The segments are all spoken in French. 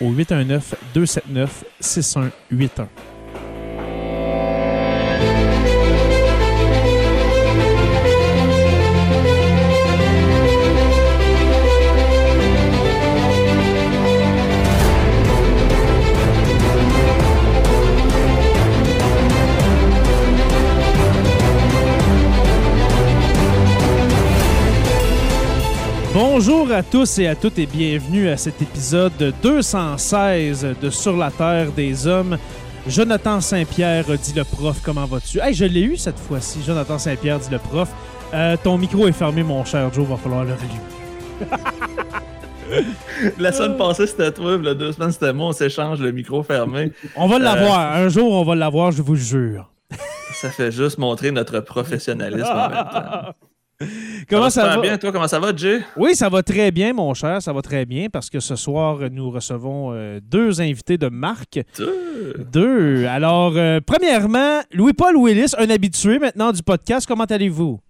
au 819 Bonjour à tous et à toutes et bienvenue à cet épisode 216 de Sur la Terre des Hommes. Jonathan Saint-Pierre dit le prof, comment vas-tu? Hey, je l'ai eu cette fois-ci, Jonathan Saint-Pierre dit le prof. Euh, ton micro est fermé, mon cher Joe, va falloir le rallumer. La semaine passée, c'était toi, la deux semaines, c'était moi, on s'échange le micro fermé. On va l'avoir, un jour, on va l'avoir, je vous jure. Ça fait juste montrer notre professionnalisme en même temps. Comment ça, va? va? bien, toi? Comment ça va, Jay? Oui, ça va très bien, mon cher. Ça va très bien parce que ce soir, nous recevons euh, deux invités de marque. Deux. Deux. Alors, euh, premièrement, Louis-Paul Willis, un habitué maintenant du podcast. Comment allez-vous?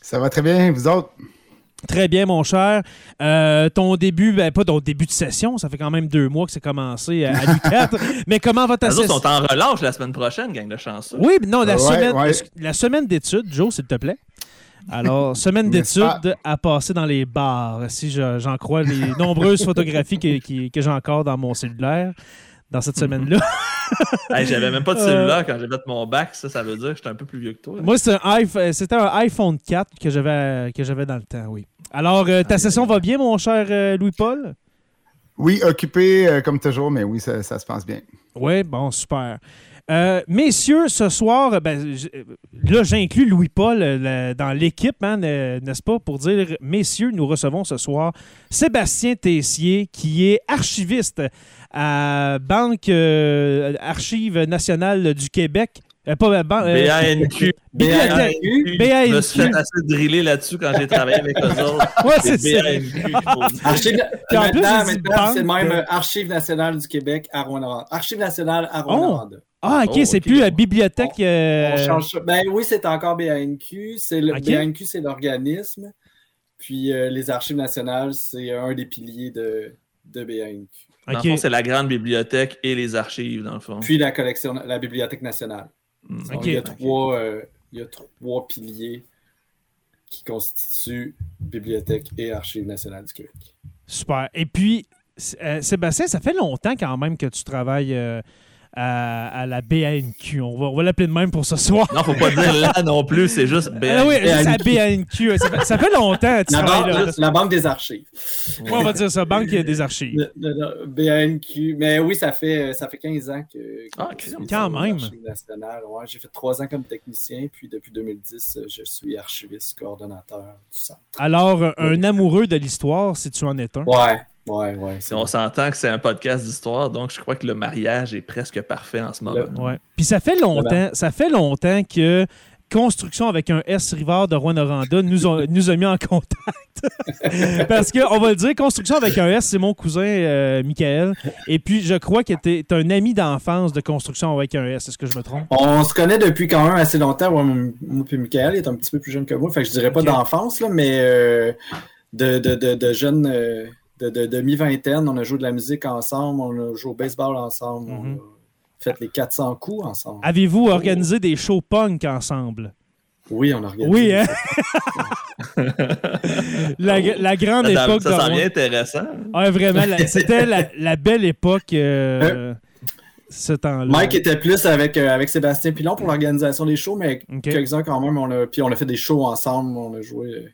Ça va très bien, vous autres? Très bien, mon cher. Euh, ton début, ben, pas ton début de session, ça fait quand même deux mois que c'est commencé à, à l'U4. mais comment va ta Les autres session? sont en relâche la semaine prochaine, gang de chanceux. Oui, mais non, la Ouais, semaine, ouais. la semaine d'études, Joe, s'il te plaît. Alors, semaine d'études à passer dans les bars, si je- j'en crois les nombreuses photographies que, j'ai encore dans mon cellulaire dans cette semaine-là. Hey, J'avais même pas de Euh. cellulaire quand j'ai fait mon bac, ça, ça veut dire que j'étais un peu plus vieux que toi. là. Moi, c'est un iPhone- c'était un iPhone 4 que j'avais que j'avais dans le temps, oui. Alors, euh, ta session va bien, mon cher euh, Louis-Paul? Oui, occupé euh, comme toujours, mais oui, ça, ça se passe bien. Oui, bon, super. Euh, messieurs, ce soir, ben, j- là, j'inclus Louis-Paul euh, dans l'équipe, hein, ne- n'est-ce pas, pour dire, messieurs, nous recevons ce soir Sébastien Tessier, qui est archiviste à Banque euh, Archives nationales du Québec. Euh, pas, euh, ban- euh, BANQ. Bibliothèque. Je me suis BANQ. fait assez driller là-dessus quand j'ai travaillé avec eux autres. Ouais, c'est ça. BANQ. Archive, Puis en plus, maintenant, maintenant, c'est banque. même euh, Archive nationale du Québec à Rouen-Noranda. Archive nationale à Rouen-Noranda. Ah, OK, Oh, c'est plus la bibliothèque. euh, On change ça. Ben oui, c'est encore BANQ. C'est le. BANQ, c'est l'organisme. Puis euh, les Archives nationales, c'est un des piliers de, de BANQ. Dans le OK. fond, c'est la grande bibliothèque et les archives, dans le fond. Puis la collection, la Bibliothèque nationale. Hmm. Donc, Ok. il, y a trois, euh, il y a trois piliers qui constituent Bibliothèque et Archives nationales du Québec. Super. Et puis, euh, Sébastien, ça fait longtemps quand même que tu travailles euh, à, à la BANQ. On va, on va l'appeler de même pour ce soir. Non, faut pas dire là non plus, c'est juste Ah BANQ. oui, c'est la BANQ. Ça fait, ça fait longtemps que tu La là. banque, la banque des archives. Ouais, on va dire ça, Banque des archives. Le- le- le BANQ. Mais oui, ça fait, ça fait 15 ans que. que Ah, je suis quand même. Archives nationales. Ouais, j'ai fait 3 ans comme technicien, puis depuis 2010, euh, je suis archiviste, coordonnateur du centre. Alors, un amoureux de l'histoire, si tu en es un. Ouais, ouais, ouais. Si on s'entend que c'est un podcast d'histoire, donc je crois que le mariage est presque parfait en ce moment. Ouais. Puis ça fait longtemps, ça fait longtemps que Construction avec un S Rivard de Rouen-Noranda nous, ont- nous a mis en contact. Parce que, on va le dire, Construction avec un S, c'est mon cousin euh, Michael. Et puis, je crois que tu es un ami d'enfance de Construction avec un S. Est-ce que je me trompe? On se connaît depuis quand même assez longtemps. Moi, mon- moi puis Michael il est un petit peu plus jeune que moi. Fait que je dirais pas d'enfance, là, mais euh, de, de, de, de jeunes, euh, de, de, de mi-vingtaine. On a joué de la musique ensemble, on a joué au baseball ensemble, on Mhm. a fait les 400 coups ensemble. Avez-vous organisé des shows punk ensemble? Oui, on a regardé. Oui, hein? la, la grande Ça, époque de ça sent Rouen. bien intéressant. Ouais, vraiment, la- c'était la, la belle époque, euh, ce temps-là. Mike était plus avec, euh, avec Sébastien Pilon pour l'organisation des shows, mais Ok. quelques-uns quand même. On a, puis on a fait des shows ensemble, on a joué. euh.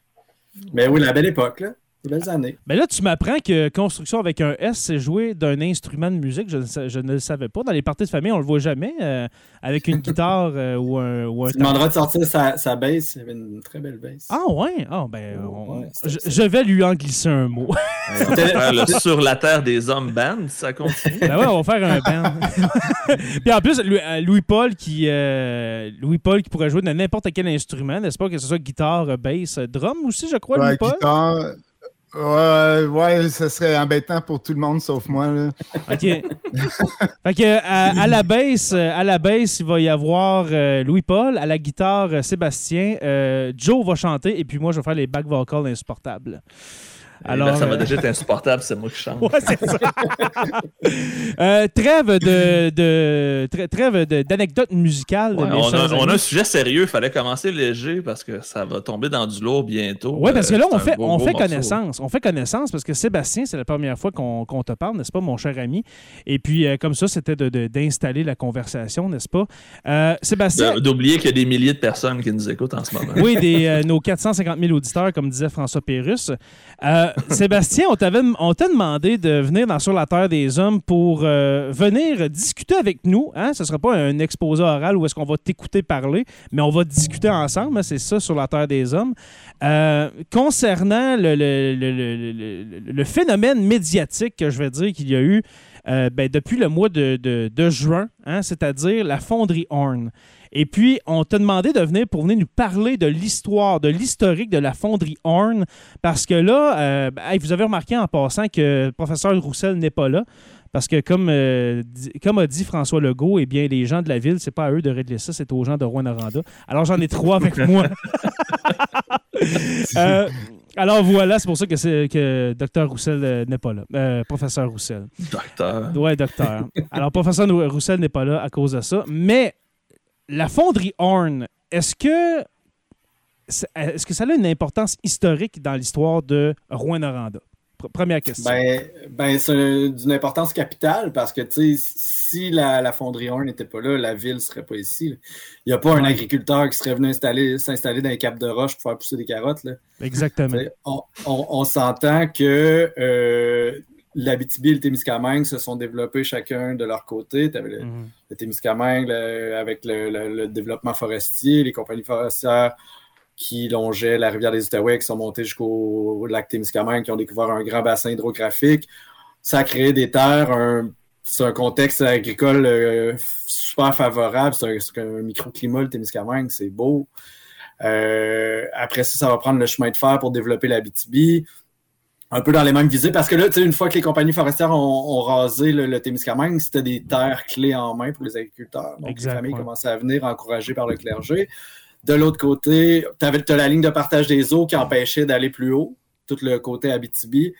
Mais oui, la belle époque, là. Les belles années. Mais là, tu m'apprends que construction avec un S, c'est jouer d'un instrument de musique. Je ne, sa- je ne le savais pas. Dans les parties de famille, on le voit jamais euh, avec une guitare euh, ou un. Ou un Tu demanderas de sortir sa, sa bass. Il y avait une très belle bass. Ah ouais? Ah ben, on- Ouais, je, vais lui en glisser un mot. On va faire le Sur la Terre des Hommes band, ça continue. ben ouais, on va faire un band. Puis en plus, Louis- euh, Louis-Paul qui, euh, Louis-Paul qui pourrait jouer de n'importe quel instrument, n'est-ce pas? Que ce soit guitare, bass, drum aussi, je crois, Ouais, Louis-Paul? guitare. Ouais, ouais, ce serait embêtant pour tout le monde sauf moi. Là. OK. fait à, la basse, euh, à la basse, il va y avoir euh, Louis-Paul, à la guitare euh, Sébastien, euh, Joe va chanter et puis moi je vais faire les back vocals insupportables. Alors, ça va euh, déjà être insupportable, c'est moi qui chante. Ouais, c'est ça. Euh, trêve de, de trê- trêve d'anecdotes musicales. Ouais, on, a, on a amis. un sujet sérieux, il fallait commencer léger parce que ça va tomber dans du lourd bientôt. Oui, parce que là, Euh, on fait, beau, on beau fait morceau. connaissance. On fait connaissance parce que Sébastien, c'est la première fois qu'on te parle, n'est-ce pas, mon cher ami? Et puis, euh, comme ça, c'était de- de- d'installer la conversation, n'est-ce pas? Euh, Sébastien, D'oublier qu'il y a des milliers de personnes qui nous écoutent en ce moment. oui, des, nos 450 000 auditeurs, comme disait François Pérusse. Euh, Sébastien, on t'avait- t'a demandé de venir dans Sur la Terre des Hommes pour euh, venir discuter avec nous. Hein? Ce ne sera pas un exposé oral où est-ce qu'on va t'écouter parler, mais on va discuter ensemble. hein, C'est ça, Sur la Terre des Hommes. Euh, concernant le, phénomène médiatique que je vais dire qu'il y a eu euh, ben, depuis le mois de juin, hein, c'est-à-dire la fonderie Horn. Et puis, on t'a demandé de venir pour venir nous parler de l'histoire, de l'historique de la fonderie Horn, parce que là, euh, ben, hey, vous avez remarqué en passant que le professeur Roussel n'est pas là. Parce que comme, euh, comme a dit François Legault, eh bien, les gens de la ville, c'est pas à eux de régler ça, c'est aux gens de Rouen-Noranda. Alors j'en ai trois avec moi. Euh, alors voilà, c'est pour ça que, c'est- que Dr Roussel n'est pas là. Euh, professeur Roussel. Docteur. Ouais, docteur. Alors, professeur Roussel n'est pas là à cause de ça. Mais la fonderie Horn, est-ce que est-ce que ça a une importance historique dans l'histoire de Rouen-Noranda? Pr- Première question. Ben, ben c'est d'une importance capitale parce que, tu sais, si la, la fonderie Horn n'était pas là, la ville ne serait pas ici. là. Il n'y a pas un agriculteur qui serait venu installer- s'installer dans les caps de roche pour faire pousser des carottes. Là. Exactement. On s'entend que euh, l'Abitibi et le Témiscamingue se sont développés chacun de leur côté. Tu avais le, le Témiscamingue le- avec le, le- le développement forestier, les compagnies forestières qui longeaient la rivière des Outaouais, qui sont montées jusqu'au lac Témiscamingue, qui ont découvert un grand bassin hydrographique. Ça a créé des terres, un- c'est un contexte agricole euh, super favorable, c'est un, c'est un microclimat, le Témiscamingue, c'est beau. Euh, après ça, ça va prendre le chemin de fer pour développer l'Abitibi. Un peu dans les mêmes visées, parce que là, tu sais, une fois que les compagnies forestières ont, ont rasé le, le Témiscamingue, c'était des terres clés en main pour les agriculteurs. Donc, Exact, les familles commençaient à venir, encouragées par le clergé. De l'autre côté, tu as la ligne de partage des eaux qui empêchait d'aller plus haut, tout le côté Abitibi.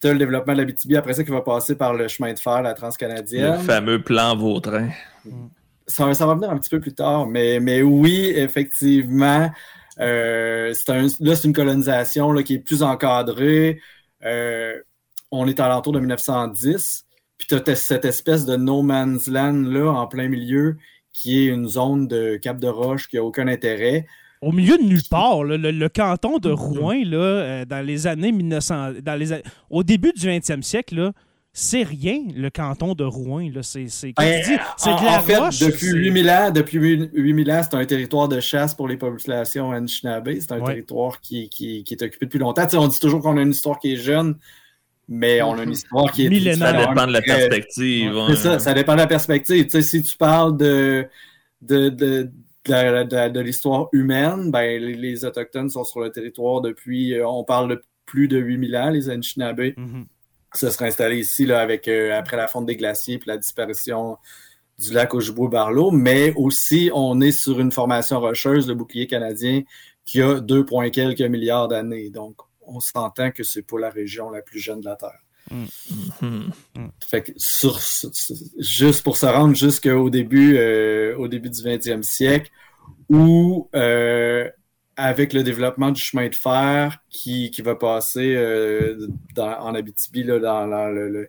Tu as le développement de l'Abitibi, après ça, qui va passer par le chemin de fer, la Le transcanadienne. fameux plan Vautrin. Ça, ça va venir un petit peu plus tard, mais, mais oui, effectivement, euh, c'est un- là, c'est une colonisation là, qui est plus encadrée. Euh, on est à l'entour de 1910, puis tu as cette espèce de no man's land là, en plein milieu, qui est une zone de Cap de Roche qui n'a aucun intérêt. Au milieu de nulle part, le, canton de Rouen, là, euh, dans les années 1900, dans les, a- au début du 20e siècle, c'est rien, le canton de Rouen. C'est Ben, de la en fait, roche. depuis c'est- 8000 ans, depuis 8000 ans, c'est un territoire de chasse pour les populations Anishinaabe. C'est un Ouais. territoire qui, qui, qui est occupé depuis longtemps. On dit toujours qu'on a une histoire qui est jeune, mais on a une histoire qui est Millénaire. Ça Non, dépend de la perspective. C'est hein. ça, ça dépend de la perspective. Si tu parles de, de, de, de, l'histoire humaine, ben, les, Autochtones sont sur le territoire depuis, euh, on parle de plus de 8000 ans, les Anishinaabe Mhm. Se seraient installés ici là, avec, euh, après la fonte des glaciers puis la disparition du lac Ojibwe-Barlow, mais aussi on est sur une formation rocheuse, le bouclier canadien, qui a 2, points quelques milliards d'années. Donc, on s'entend que c'est pas la région la plus jeune de la Terre. Mhm. Fait que sur, sur- juste pour se rendre jusqu'au début, euh, au début du 20e siècle, où euh, avec le développement du chemin de fer qui, qui va passer euh, dans- en Abitibi, là, dans, dans le, le-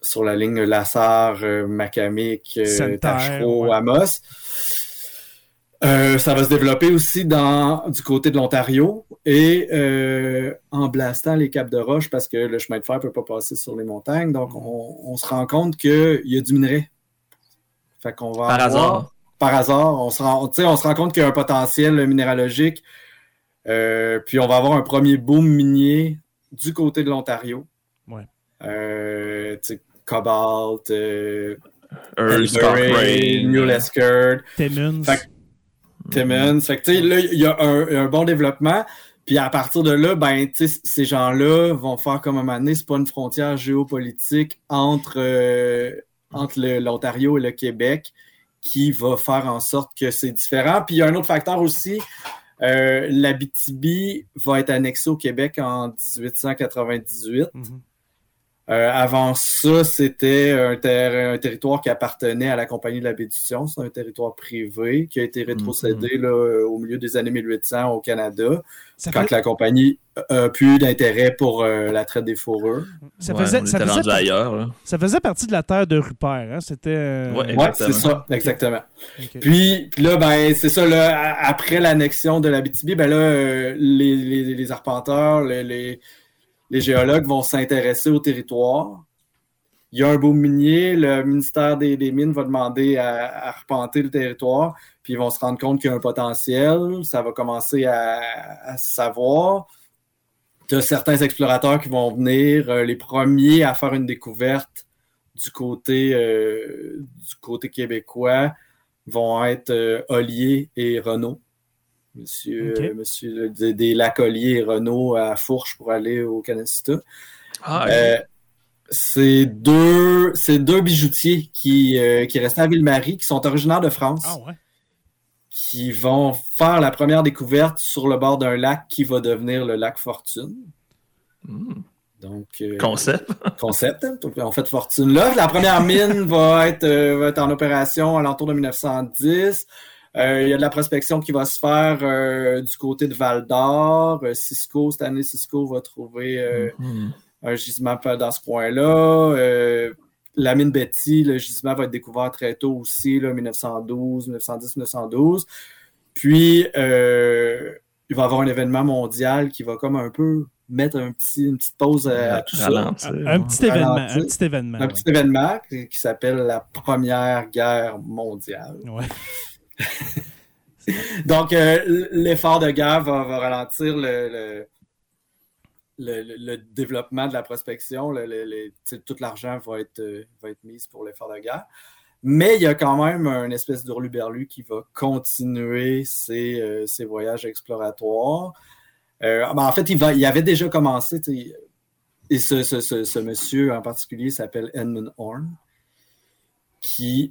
sur la ligne Lassar, euh, Macamic, euh, Tachereau, ouais. Amos. Euh, ça va se développer aussi dans, du côté de l'Ontario et euh, en blastant les caps de roche parce que le chemin de fer ne peut pas passer sur les montagnes. Donc, on, on se rend compte qu'il y a du minerai. Fait qu'on va Par avoir- hasard. Par hasard, on se rend, tu sais, on se rend compte qu'il y a un potentiel minéralogique. Euh, puis on va avoir un premier boom minier du côté de l'Ontario. Ouais. Euh, Cobalt, euh. New Lescard, Timmins. Fait que- Timmins. Fait que, là, il y a un, un bon développement. Puis à partir de là, ben, tu sais, ces gens-là vont faire comme un moment donné, c'est pas une frontière géopolitique entre, euh, entre l'Ontario et le Québec qui va faire en sorte que c'est différent. Puis il y a un autre facteur aussi. Euh, L'Abitibi va être annexé au Québec en 1898. Mhm. Euh, avant ça, c'était un, ter- un territoire qui appartenait à la Compagnie de la baie du Sion. C'est un territoire privé qui a été rétrocédé là, au milieu des années 1800 au Canada, Ça, quand fait- la compagnie a plus d'intérêt pour euh, la traite des fourrures. ça faisait, ça, faisait rendu par- ailleurs. là. ça faisait partie de la terre de Rupert. Hein? C'était. euh, Ouais, Ouais, Exactement. c'est ça, exactement. Puis, puis là, ben, c'est ça, là, après l'annexion de l'Abitibi, ben là, euh, les, les- les arpenteurs, les, les- les géologues vont s'intéresser au territoire. Il y a un boom minier, le ministère des, Mines va demander à, à arpenter le territoire, puis ils vont se rendre compte qu'il y a un potentiel, ça va commencer à, à savoir. Tu as certains explorateurs qui vont venir, euh, les premiers à faire une découverte du côté, euh, québécois vont être euh, Ollier et Renault. Monsieur, euh, monsieur des, des lacs Ollier et Renault à Fourche pour aller au Canasta. Ah. Euh, c'est deux, c'est deux bijoutiers qui, euh, qui restaient à Ville-Marie, qui sont originaires de France, Ah ouais. qui vont faire la première découverte sur le bord d'un lac qui va devenir le lac Fortune. Hmm. Donc, euh, Concept. concept. hein. Donc, on fait fortune là. La première mine va être, euh, va être en opération à l'entour de 1910. Euh, il y a de la prospection qui va se faire euh, du côté de Val d'Or. Euh, Cisco, cette année, Cisco va trouver euh, Hmm. un gisement dans ce coin-là. Euh, la mine Betty, le gisement va être découvert très tôt aussi, là, 1912, 1910, 1912. Puis, euh, il va y avoir un événement mondial qui va comme un peu mettre un petit, une petite pause à, à tout ça. Un, petit événement. Un petit événement. Un petit événement qui, qui s'appelle la Première Guerre mondiale. ouais. Donc, euh, l'effort de guerre va, ralentir le, développement de la prospection. Tout l'argent va être, euh, va mis pour l'effort de guerre. Mais il y a quand même un espèce d'hurluberlu qui va continuer ses, euh, voyages exploratoires. Ben, en fait, il, va, avait déjà commencé. Et ce, monsieur en particulier s'appelle Edmund Horn, qui,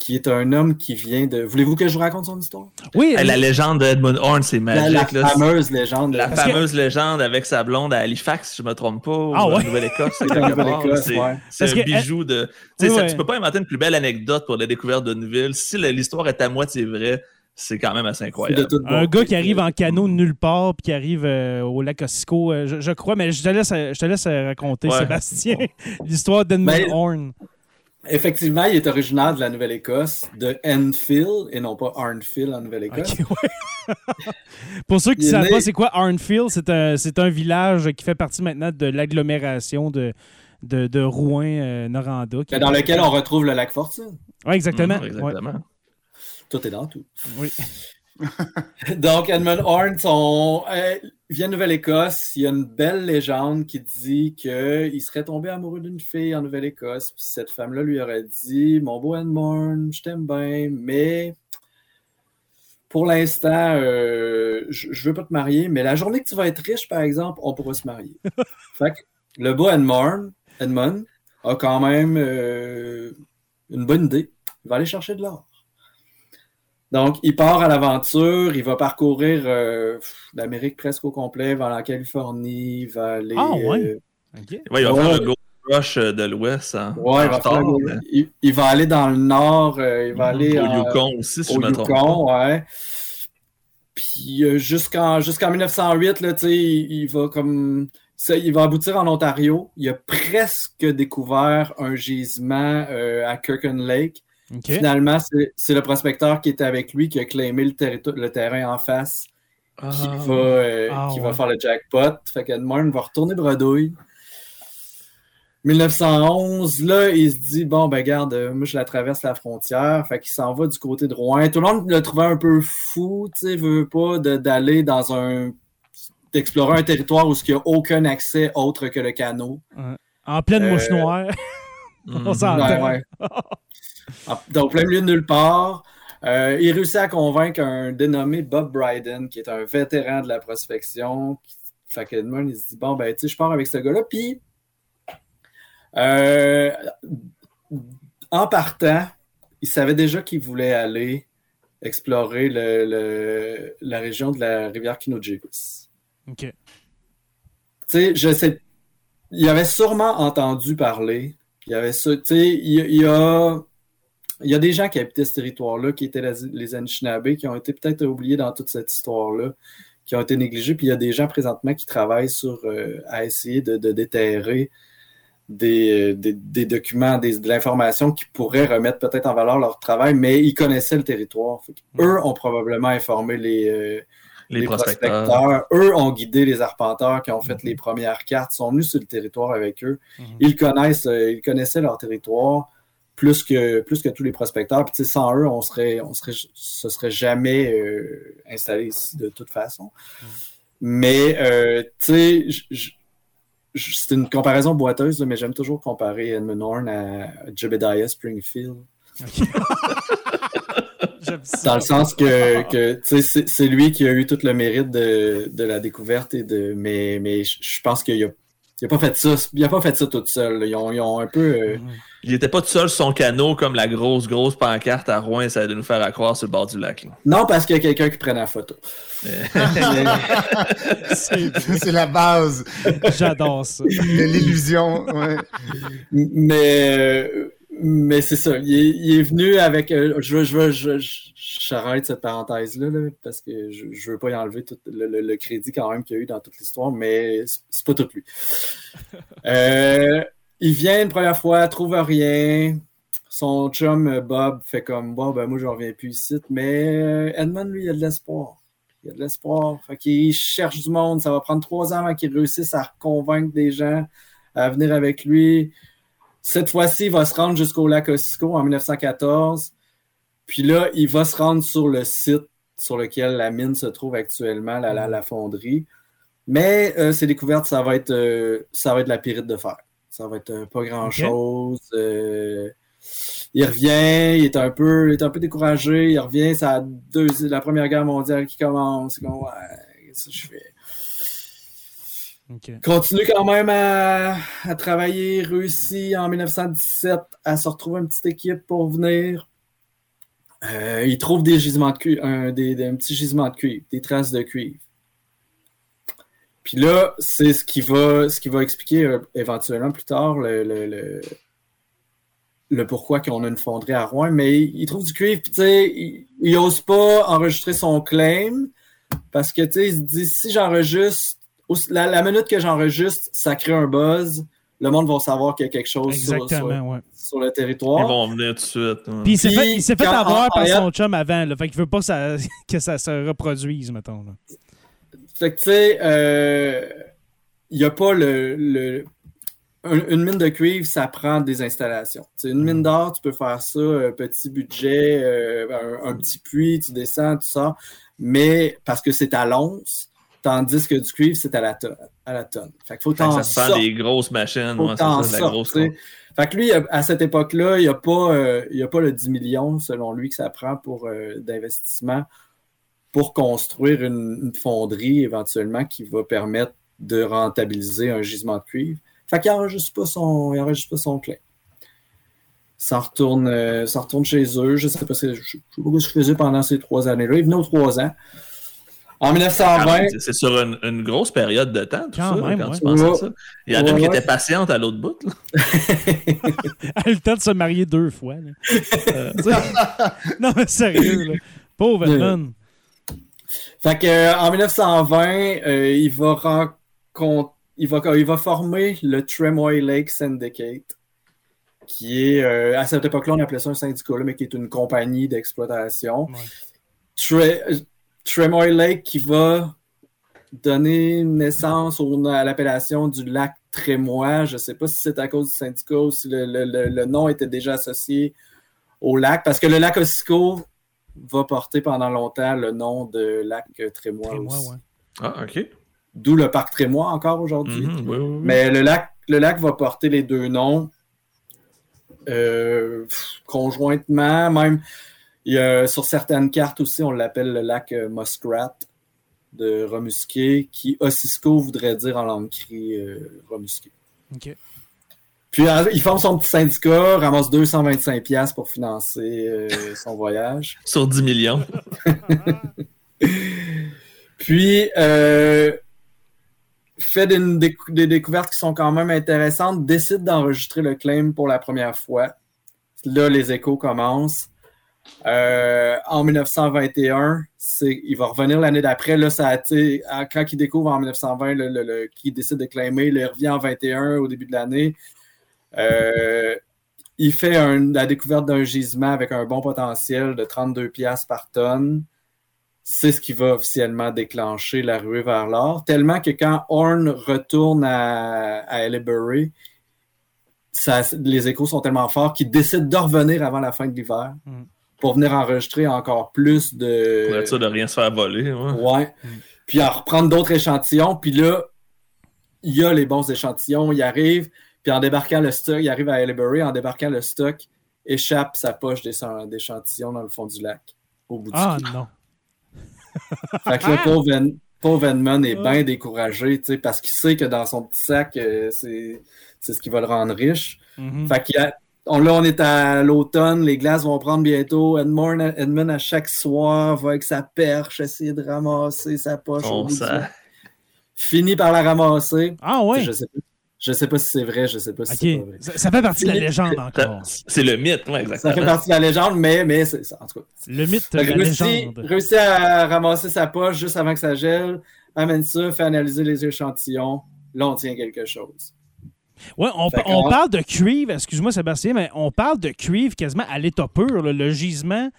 qui est un homme qui vient de. Voulez-vous que je vous raconte son histoire? Oui, la légende d'Edmund Horn, c'est La, magique. la là. fameuse légende. La Parce que- fameuse légende avec sa blonde à Halifax, si je me trompe pas, Ah ouais? Nouvelle-Écosse. C'est ouais. c'est un que- bijou de. Tu sais, Oui, ça- ouais. Tu peux pas inventer une plus belle anecdote pour la découverte de Neuville. Si la- l'histoire est à moitié vraie, c'est quand même assez de incroyable. toute Un gars qui arrive en canot de nulle part puis qui arrive euh, au lac Ossico, euh, je, je crois, mais je te laisse, je te laisse euh, raconter, Ouais. Sébastien, l'histoire d'Edmund Ben, Horn. Effectivement, il est originaire de la Nouvelle-Écosse, de Enfield, et non pas Arnfield en Nouvelle-Écosse. Ouais. Pour ceux qui ne savent né- pas, c'est quoi Arnfield? C'est un, c'est un village qui fait partie maintenant de l'agglomération de, de, de Rouen-Noranda. Mais dans lequel on retrouve le lac Fortune. Oui, exactement. Mhm, exactement. Tout est dans tout. Oui. Donc, Edmund Horn, son, euh, il vient de Nouvelle-Écosse. Il y a une belle légende qui dit qu'il serait tombé amoureux d'une fille en Nouvelle-Écosse. Puis cette femme-là lui aurait dit Mon beau Edmond, je t'aime bien, mais pour l'instant, euh, je, je veux pas te marier, mais la journée que tu vas être riche, par exemple, on pourra se marier. fait que le beau Edmond, Edmond a quand même euh, une bonne idée. Il va aller chercher de l'or. Donc, il part à l'aventure, il va parcourir euh, l'Amérique presque au complet, va en Californie, il va aller. Ah, ouais. euh, Ouais, il va Ouais. faire le Gold Rush euh, de l'Ouest. hein. ouais, il, va faire retard, le- mais- il, il va aller dans le nord, euh, il va aller Au en- Yukon aussi, si au je me trompe. Yukon, ouais. Puis euh, jusqu'en jusqu'en 1908, là, il, il va comme ça, il va aboutir en Ontario. Il a presque découvert un gisement euh, à Kirkland Lake. Finalement, c'est le prospecteur qui était avec lui qui a claimé le, terrain en face, Ah. qui, va, euh, Ah, qui ouais. va faire le jackpot. Fait qu'Edmund va retourner bredouille. 1911, là, il se dit bon, ben, garde, euh, moi, je la traverse la frontière. Fait qu'il s'en va du côté de Rouen. Tout le monde le trouvait un peu fou, tu sais, veut pas d'aller dans un. d'explorer un territoire où il n'y a aucun accès autre que le canot. En pleine Euh, mouche noire. Mhm. On s'entend. Ouais, ouais. En- Dans plein milieu de nulle part. Euh, il réussit à convaincre un dénommé Bob Bryden, qui est un vétéran de la prospection. Qui- Fait que Edmund, il se dit Bon, ben, tu sais, je pars avec ce gars-là. Puis, euh, en partant, il savait déjà qu'il voulait aller explorer le- le- la région de la rivière Kinojibis. OK. Tu sais, je sais. Il avait sûrement entendu parler. Il avait. Tu sais, il, il y a. Il y a des gens qui habitaient ce territoire-là, qui étaient les, les Anishinaabe, qui ont été peut-être oubliés dans toute cette histoire-là, qui ont été négligés. Puis il y a des gens présentement qui travaillent sur euh, à essayer de, de déterrer des, euh, des, des documents, des, de l'information qui pourrait remettre peut-être en valeur leur travail, mais ils connaissaient le territoire. Fait Eux ont probablement informé les, euh, Les, les prospecteurs. prospecteurs. Eux ont guidé les arpenteurs qui ont fait les premières cartes, sont venus sur le territoire avec eux. Mhm. Ils connaissent, euh, ils connaissaient leur territoire plus que, plus que tous les prospecteurs. Puis, tu sais, sans eux, on serait, on serait, se serait jamais euh, installé ici de toute façon. Mais, euh, tu sais, c'est une comparaison boiteuse, mais j'aime toujours comparer Edmund Horn à Jebediah Springfield. Dans le sens que, que tu sais, c'est- c'est lui qui a eu tout le mérite de, de la découverte et de. Mais, mais je pense qu'il a, il a pas fait ça. Il a pas fait ça tout seul. Ils ont, ils ont un peu. euh, Mhm. Il était pas tout seul sur son canot comme la grosse, grosse pancarte à Rouen, ça de nous faire accroire sur le bord du lac. là. Non, parce qu'il y a quelqu'un qui prenait la photo. C'est- la base J'adore ça. l'illusion. ouais. Mais, mais c'est ça. Il est, il est venu avec. euh, je veux, je je, je- j'arrête cette parenthèse-là, là, parce que je, je veux pas y enlever tout le, le- le crédit quand même qu'il y a eu dans toute l'histoire, mais c'est- c'est pas tout lui. Euh, il vient une première fois, trouve rien. Son chum euh, Bob fait comme bon, ben moi je reviens plus ici. Mais euh, Edmund, lui, il a de l'espoir. Il a de l'espoir. Fait qu'il cherche du monde. Ça va prendre trois ans avant qu'il réussisse à convaincre des gens à venir avec lui. Cette fois-ci, il va se rendre jusqu'au lac Ossisco en 1914. Puis là, il va se rendre sur le site sur lequel la mine se trouve actuellement, la, la, la fonderie. Mais euh, ses découvertes, ça va être euh, ça va être la pyrite de fer. Ça va être euh, pas grand-chose. Euh, il revient, il est un peu, il est un peu découragé. Il revient, c'est la, la Première Guerre mondiale qui commence. Comme, ouais, qu'est-ce que je fais? Continue quand même à, à travailler, réussit en 1917 à se retrouver une petite équipe pour venir. Euh, il trouve des gisements de cuivre, un, des, des- un petit gisement de cuivre, des traces de cuivre. Puis là, c'est ce qui va, ce qui va expliquer euh, éventuellement plus tard le, le, le, le pourquoi qu'on a une fonderie à Rouen. Mais il, il trouve du cuivre, puis tu sais, il, il ose pas enregistrer son claim parce que tu sais, il se dit si j'enregistre, la, la minute que j'enregistre, ça crée un buzz. Le monde va savoir qu'il y a quelque chose sur, sur- Exactement, ouais. sur le Ils territoire. vont venir tout de suite. hein. Puis il s'est fait, avoir en- par en- son chum avant, là. Fait qu'il veut pas que ça, que ça se reproduise, mettons. Là. Fait que tu sais, euh, il n'y a pas le. le- un- une mine de cuivre, ça prend des installations. Une mine d'or, tu peux faire ça, un petit budget, euh, un, un petit puits, tu descends, tout ça. Mais parce que c'est à l'once, Tandis que du cuivre, c'est à la tonne. À la tonne. Fait qu'il faut t'en ça sent sortes. des grosses machines. Faut ouais, ça, de la grosse. Fait que lui, à cette époque-là, il n'y a, pas, euh, il a pas le 10 millions, selon lui, que ça prend pour euh, d'investissement pour construire une, une fonderie éventuellement qui va permettre de rentabiliser un gisement de cuivre. Fait qu'il n'enregistre pas son, il enregistre pas son claim. Ça retourne, euh, ça retourne chez eux. Je sais pas, si- je sais pas ce qu'il faisait pendant ces trois années-là. Il venait aux trois ans. En Quand 1920, même, C'est sur une, une grosse période de temps, tout Quand ça, même, quand ouais. tu penses à ça. Il y en a Ouais, une qui ouais. était patiente à l'autre bout. là. Elle a eu le temps de se marier deux fois. là. Euh, non, mais sérieux, là. Pauvre Edmund. Fait que, euh, en 1920, euh, il, va rencon- il, va, il va former le Tremoy Lake Syndicate, qui est, euh, à cette époque-là, on appelait ça un syndicat, mais qui est une compagnie d'exploitation. Ouais. Tre- Tremoy Lake qui va donner naissance au- à l'appellation du lac Trémois. Je ne sais pas si c'est à cause du syndicat ou si le, le- le- le nom était déjà associé au lac, parce que le lac Ossico va porter pendant longtemps le nom de lac Trémois Trémois, aussi. ouais. Ah, OK. D'où le parc Trémois encore aujourd'hui. Mhm, oui, oui, oui. Mais le lac, le lac va porter les deux noms euh, conjointement. Même il y a, sur certaines cartes aussi, on l'appelle le lac euh, Muskrat de Romusqué, qui Ossisco voudrait dire en langue cri euh, Romusqué. OK. Puis euh, il forme son petit syndicat, ramasse 225$ piastres pour financer euh, son voyage. Sur 10 millions. Puis, euh, fait des, des- des découvertes qui sont quand même intéressantes, décide d'enregistrer le claim pour la première fois. Là, les échos commencent. Euh, en 1921, c'est, il va revenir l'année d'après. Là, ça a quand il découvre en 1920 le, le- le- qu'il décide de claimer, là, il revient en 21 au début de l'année. Euh, il fait un- la découverte d'un gisement avec un bon potentiel de 32 piastres par tonne c'est ce qui va officiellement déclencher la ruée vers l'or. Tellement que quand Horn retourne à, à ça- les échos sont tellement forts qu'il décide de revenir avant la fin de l'hiver Mm. pour venir enregistrer encore plus de. Pour être sûr de rien se faire voler. ouais. Ouais. Puis en reprendre d'autres échantillons. Puis là, il y a les bons échantillons. Il arrive. Puis en débarquant le stock, il arrive à Haileybury. En débarquant le stock, échappe sa poche d'écha- d'échantillons dans le fond du lac. Au bout du Ah non. Fait que le pauvre, Ed- pauvre Edmund est bien découragé, tu sais, parce qu'il sait que dans son petit sac, euh, c'est c'est ce qui va le rendre riche. Mhm. Fait qu'il y a- on, là, on est à l'automne, les glaces vont prendre bientôt. Edmund, Edmund, à chaque soir, va avec sa perche essayer de ramasser sa poche. au On bout du sent. lac. Finit par la ramasser. Ah ouais. Je sais pas. Je sais pas si c'est vrai, je sais pas si OK. c'est pas vrai. Ça, ça fait partie de la légende Ça- encore. C'est le mythe, ouais, Ça exactement. fait partie de la légende, mais, mais c'est ça. En tout cas, Le mythe que la réussit, légende. réussit à ramasser sa poche juste avant que ça gèle, amène ça, fait analyser les échantillons. Là, on tient quelque chose. Ouais, on, parle de cuivre, excuse-moi Sébastien, mais on parle de cuivre quasiment à l'état pur, là, le gisement.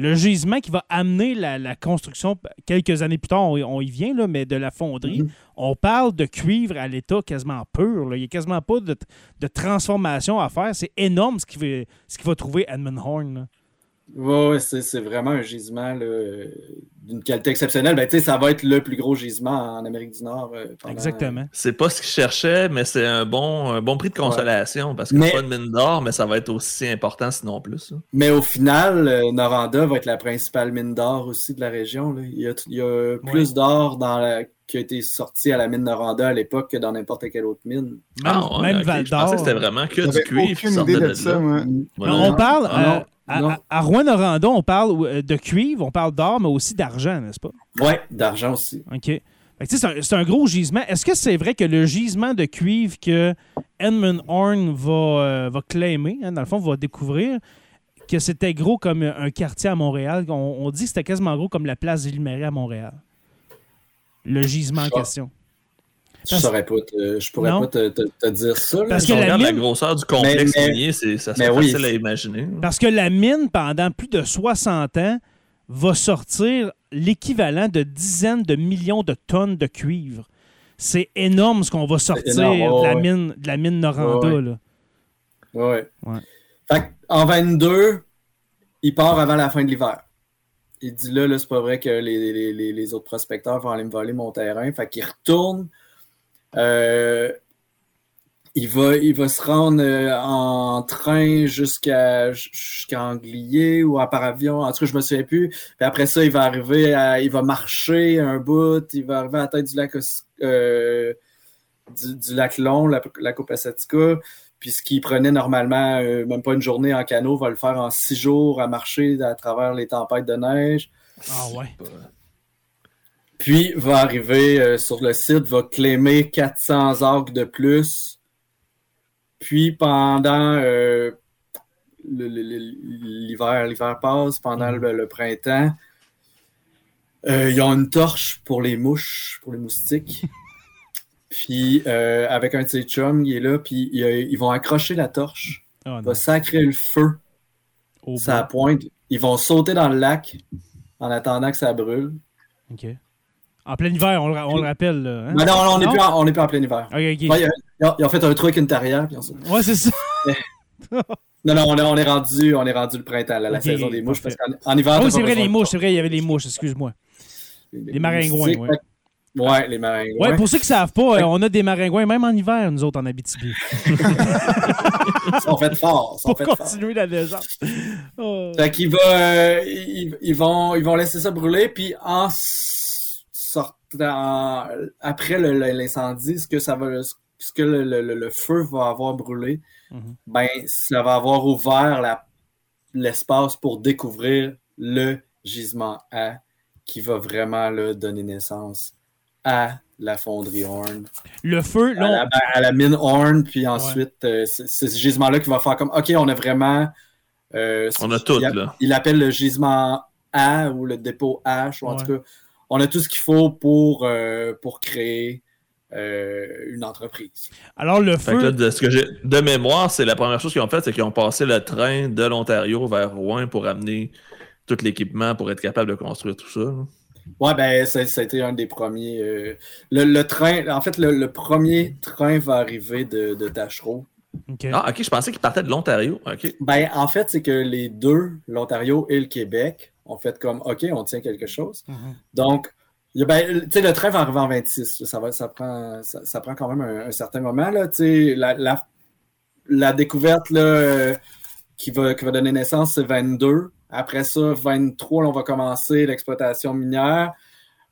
Le gisement qui va amener la, la construction, quelques années plus tard, on, on y vient, là, mais de la fonderie, Mhm. on parle de cuivre à l'état quasiment pur. là. Il n'y a quasiment pas de, de transformation à faire. C'est énorme ce qu'il va, trouver Edmund Horn. là. Ouais, ouais, c'est c'est vraiment un gisement d'une qualité exceptionnelle. Ben, ça va être le plus gros gisement en Amérique du Nord. euh, pendant- Exactement. C'est pas ce qu'il cherchait, mais c'est un bon, un bon prix de consolation parce que Mais- c'est pas une mine d'or, mais ça va être aussi important sinon plus. Mais au final, euh, Noranda va être la principale mine d'or aussi de la région. là. Il, y a, il y a plus d'or dans la- qui a été sorti à la mine Noranda à l'époque que dans n'importe quelle autre mine. Même, Ah, ouais, même ok. Val Je pensais que d'Or. c'était vraiment que du cuivre qui aucune sortait idée de de ça, là. moi. Voilà. on parle Ah, non. euh, à, à- à Rouen-Noranda, on parle euh, de cuivre, on parle d'or, mais aussi d'argent, n'est-ce pas? Ouais, d'argent aussi. OK. C'est un, c'est un gros gisement. Est-ce que c'est vrai que le gisement de cuivre que Edmund Horn va, euh, va claimer, hein, dans le fond, va découvrir, que c'était gros comme un quartier à Montréal? On, on dit que c'était quasiment gros comme la place Marie à Montréal. Le gisement en question. Je saurais pas, te- je pourrais Non. pas te, te- te dire ça. là. Parce Si que on la regarde la mine- grosseur du complexe Mais- mais- minier, c'est ça oui, facile à c'est- imaginer. Parce que la mine, pendant plus de 60 ans, va sortir l'équivalent de dizaines de millions de tonnes de cuivre. C'est énorme ce qu'on va sortir énorme, ouais, de, la ouais. mine, de la mine Noranda. Ouais, là. Ouais. Ouais. Fait en 22, il part avant la fin de l'hiver. il dit là, là c'est pas vrai que les, les- les- les autres prospecteurs vont aller me voler mon terrain. Fait qu'il retourne. Euh, il, va, il va se rendre euh, en train jusqu'à jusqu'à Anglier ou à par avion. En tout cas, je me souviens plus. Puis après ça, il va arriver à, il va marcher un bout, il va arriver à la tête du lac euh, du, du lac Long, la, la Coupe Assatica. Puis ce qui prenait normalement euh, même pas une journée en canot, va le faire en six jours à marcher à travers les tempêtes de neige. Ah ouais. Puis va arriver euh, sur le site, va claimer 400 arcs de plus. Puis pendant euh, l'hiver, l'hiver passe, pendant le, le printemps, euh, ils ont une torche pour les mouches, pour les moustiques. Puis avec un de ses chums, il est là, puis il- ils vont accrocher la torche, Ah non. va sacrer le feu, ça pointe, ils vont sauter dans le lac en attendant que ça brûle. En plein hiver, on le, ra- on le rappelle. Là, hein? Mais non, on n'est plus, en- on plus en plein hiver. OK, OK. Ouais, ils, ont, ils ont fait un truc intérieur. Puis on Ouais, c'est ça. Non, non, on est, on est rendu, on est rendu le printemps, là, la saison des mouches. Parce parfait. qu'en en hiver, oui, pas c'est vrai, les mouches. C'est vrai, il y avait les mouches, excuse-moi. Les maringouins, moustiques, ouais. fait- les maringouins. Ouais, pour ceux qui savent pas, on a des maringouins, même en hiver, nous autres, en Abitibi. Ils sont faits forts. Pour forts. continuer la légende. Oh. Fait qu'ils va, euh, ils, ils vont, ils vont laisser ça brûler, puis en après l'incendie, ce que ça va, ce que le, le- le- le feu va avoir brûlé, Mhm. ben, ça va avoir ouvert la- l'espace pour découvrir le gisement A qui va vraiment là, donner naissance à la fonderie Horn, Le feu, à, la, là, à la mine Horn, puis ensuite, euh, c'est c'est ce gisement-là qui va faire comme, OK, on a vraiment... euh, On a tout, il, a- là. il appelle le gisement A ou le dépôt H, ou en Ouais. tout cas, on a tout ce qu'il faut pour, euh, pour créer euh, une entreprise. alors le Fait que là, feu, de ce que j'ai de mémoire, c'est la première chose qu'ils ont fait, c'est qu'ils ont passé le train de l'Ontario vers Rouen pour amener tout l'équipement pour être capable de construire tout ça. Ouais, ben, ça, ça a été un des premiers. euh, le, le train, en fait, le, le premier train va arriver de, de Tachereau. OK. Ah, ok, je pensais qu'ils partaient de l'Ontario. Ok. Ben, en fait, c'est que les deux, l'Ontario et le Québec, ont fait comme OK, on tient quelque chose. Mhm. Donc, il y a- ben, tu sais, le train va arriver en 26. là. Ça, va, ça, prend, ça, ça prend quand même un, un certain moment. Là, tu sais, la, la, la découverte là, euh, qui, va, qui va donner naissance, c'est 22. Après ça, 23, là, on va commencer l'exploitation minière.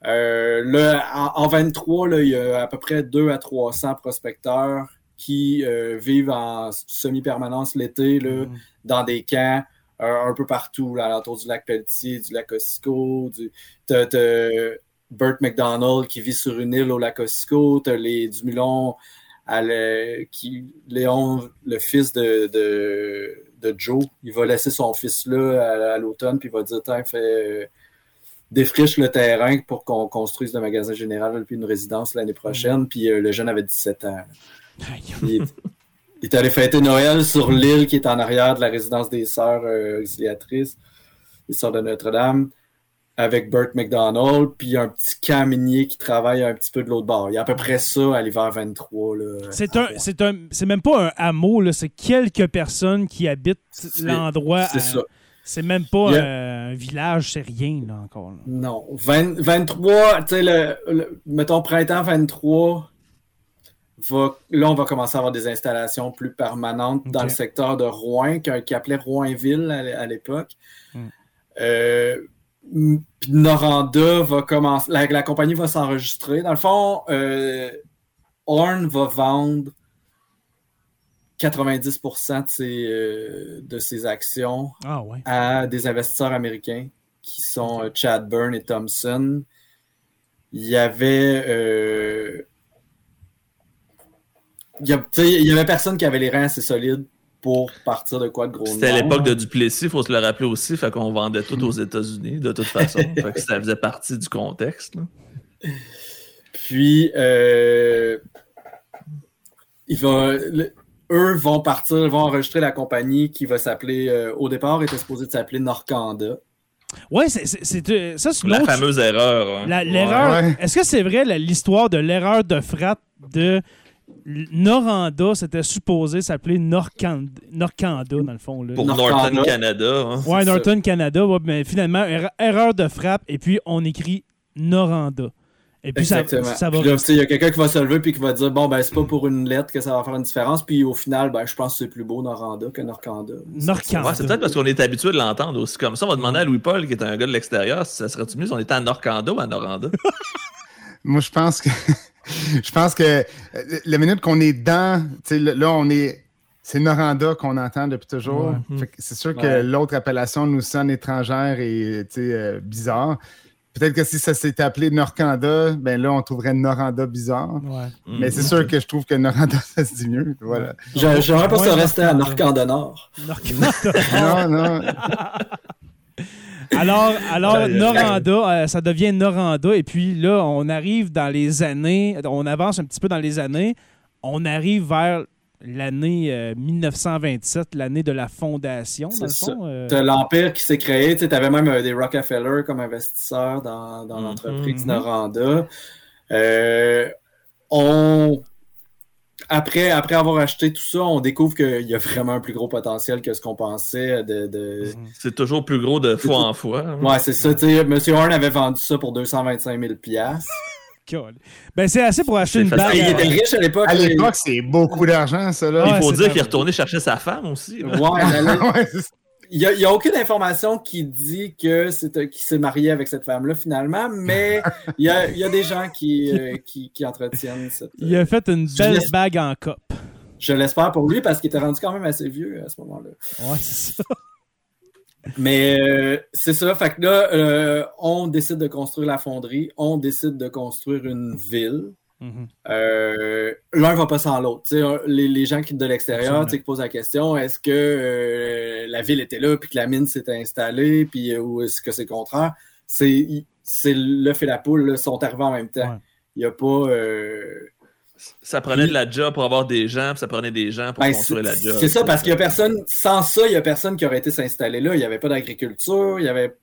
Euh, là, en, en 23, là, il y a à peu près 2 à 300 prospecteurs qui euh, vivent en semi-permanence l'été là, Mhm. dans des camps euh, un peu partout, là, alentour du lac Pelletier, du lac Ossico. Du... T'as, t'as Burt McDonald qui vit sur une île au lac Ossico. T'as les Dumulon, à le... qui... Léon, le fils de, de, de Joe, il va laisser son fils là à, à l'automne, puis il va dire Tiens, fais, euh, défriche le terrain pour qu'on construise le magasin général puis une résidence l'année prochaine. Puis euh, le jeune avait 17 ans. Il est, il est allé fêter Noël sur l'île qui est en arrière de la résidence des sœurs euh, auxiliatrices, les sœurs de Notre-Dame, avec Burt McDonald, puis un petit camp minier qui travaille un petit peu de l'autre bord. Il y a à peu près ça à l'hiver 23. là, C'est un, c'est un, c'est même pas un hameau, là, c'est quelques personnes qui habitent l'endroit. C'est à- ça. C'est même pas euh, un village, c'est rien, là, encore. là. Non. 20 23, tu sais, le, le- mettons printemps 23, va, là, on va commencer à avoir des installations plus permanentes dans le secteur de Rouen, qui appelait Roinville à, l'époque. Euh, m- puis Noranda va commencer, la, la compagnie va s'enregistrer. Dans le fond, euh, Horn va vendre 90% de ses, euh, de ses actions Ah ouais. à des investisseurs américains qui sont Chad Byrne et Thompson. Il y avait. Il y, a- tu sais, il y avait personne qui avait les reins assez solides pour partir de quoi de gros C'était l'époque de Duplessis, il faut se le rappeler aussi, fait qu'on vendait tout aux États-Unis de toute façon. fait que ça faisait partie du contexte. là. Puis, euh, il va, le- eux vont partir, vont enregistrer la compagnie qui va s'appeler, euh, au départ, était supposée de s'appeler Norcanda. Ouais, c'est, euh, ça, c'est La fameuse erreur. hein. L'erreur. Ouais. Est-ce que c'est vrai l'histoire de l'erreur de frappe de Noranda, c'était supposé s'appeler Norcand- Norcanda, dans le fond. Là. Pour Northern Norton Canada. Canada. hein. Ouais, Norton Canada, ouais, mais finalement, er- erreur de frappe, et puis on écrit Noranda. Et puis ça, Exactement. ça va il y a quelqu'un qui va se lever puis qui va dire bon ben c'est pas pour une lettre que ça va faire une différence puis au final ben je pense que c'est plus beau Noranda que Norcanda. Norcanda. Ouais, c'est peut-être parce qu'on est habitué de l'entendre aussi comme ça. On va demander à Louis-Paul, qui est un gars de l'extérieur, si ça serait-tu mieux si on était à Norcanda ou à Noranda? Moi, je pense que je pense que euh, la minute qu'on est dans, là, on est. C'est Noranda qu'on entend depuis toujours. Ouais. C'est sûr que Ouais. l'autre appellation nous sonne étrangère et euh, bizarre. Peut-être que si ça s'était appelé Norcanda, ben là, on trouverait Noranda bizarre. Ouais. Mais c'est sûr que je trouve que Noranda, ça se dit mieux. Voilà. Pas ça rester à Norcanda. Norcanda Nord. Norcanda. non, non. Alors, alors. Noranda, euh, ça devient Noranda. Et puis là, on arrive dans les années, on avance un petit peu dans les années. On arrive vers l'année euh, 1927, l'année de la fondation, dans le C'est fond. euh. T'as l'Empire qui s'est créé, tu sais, t'avais même euh, des Rockefeller comme investisseurs dans, dans Mhm. l'entreprise. Noranda. Euh, on... après, après avoir acheté tout ça, on découvre qu'il y a vraiment un plus gros potentiel que ce qu'on pensait. De, de... C'est toujours plus gros de fois en fois. hein. Ouais, c'est ça. Monsieur Horn avait vendu ça pour 225 000 piastres. Cool. Ben, c'est assez pour acheter une bague. Il était à- riche à l'époque. À l'époque, c'est beaucoup d'argent, ça. Là. Ouais, Il faut dire qu'il est retourné chercher sa femme aussi. là. Ouais, la- la- Ouais, c'est ça. Il n'y a, il y a aucune information qui dit que c'est euh, qu'il s'est marié avec cette femme-là finalement, mais il y a, il y a des gens qui, euh, qui, qui entretiennent cette. Il a fait une belle bague en cop. Je l'espère pour lui parce qu'il était rendu quand même assez vieux à ce moment-là. Ouais, c'est ça. Mais euh, c'est ça, fait que là, euh, on décide de construire la fonderie, on décide de construire une ville. Mhm. Euh, L'un va pas sans l'autre. Les, les gens qui de l'extérieur qui posent la question est-ce que euh, la ville était là puis que la mine s'est installée puis euh, ou est-ce que c'est le contraire? C'est c'est l'œuf et la poule là, sont arrivés en même temps. Ouais. Il y a pas. euh, Ça prenait de la job pour avoir des gens, puis ça prenait des gens pour ben, construire la c'est job. c'est ça parce qu'il y a personne. Sans ça, il y a personne qui aurait été s'installer là. Il n'y avait pas d'agriculture, il n'y avait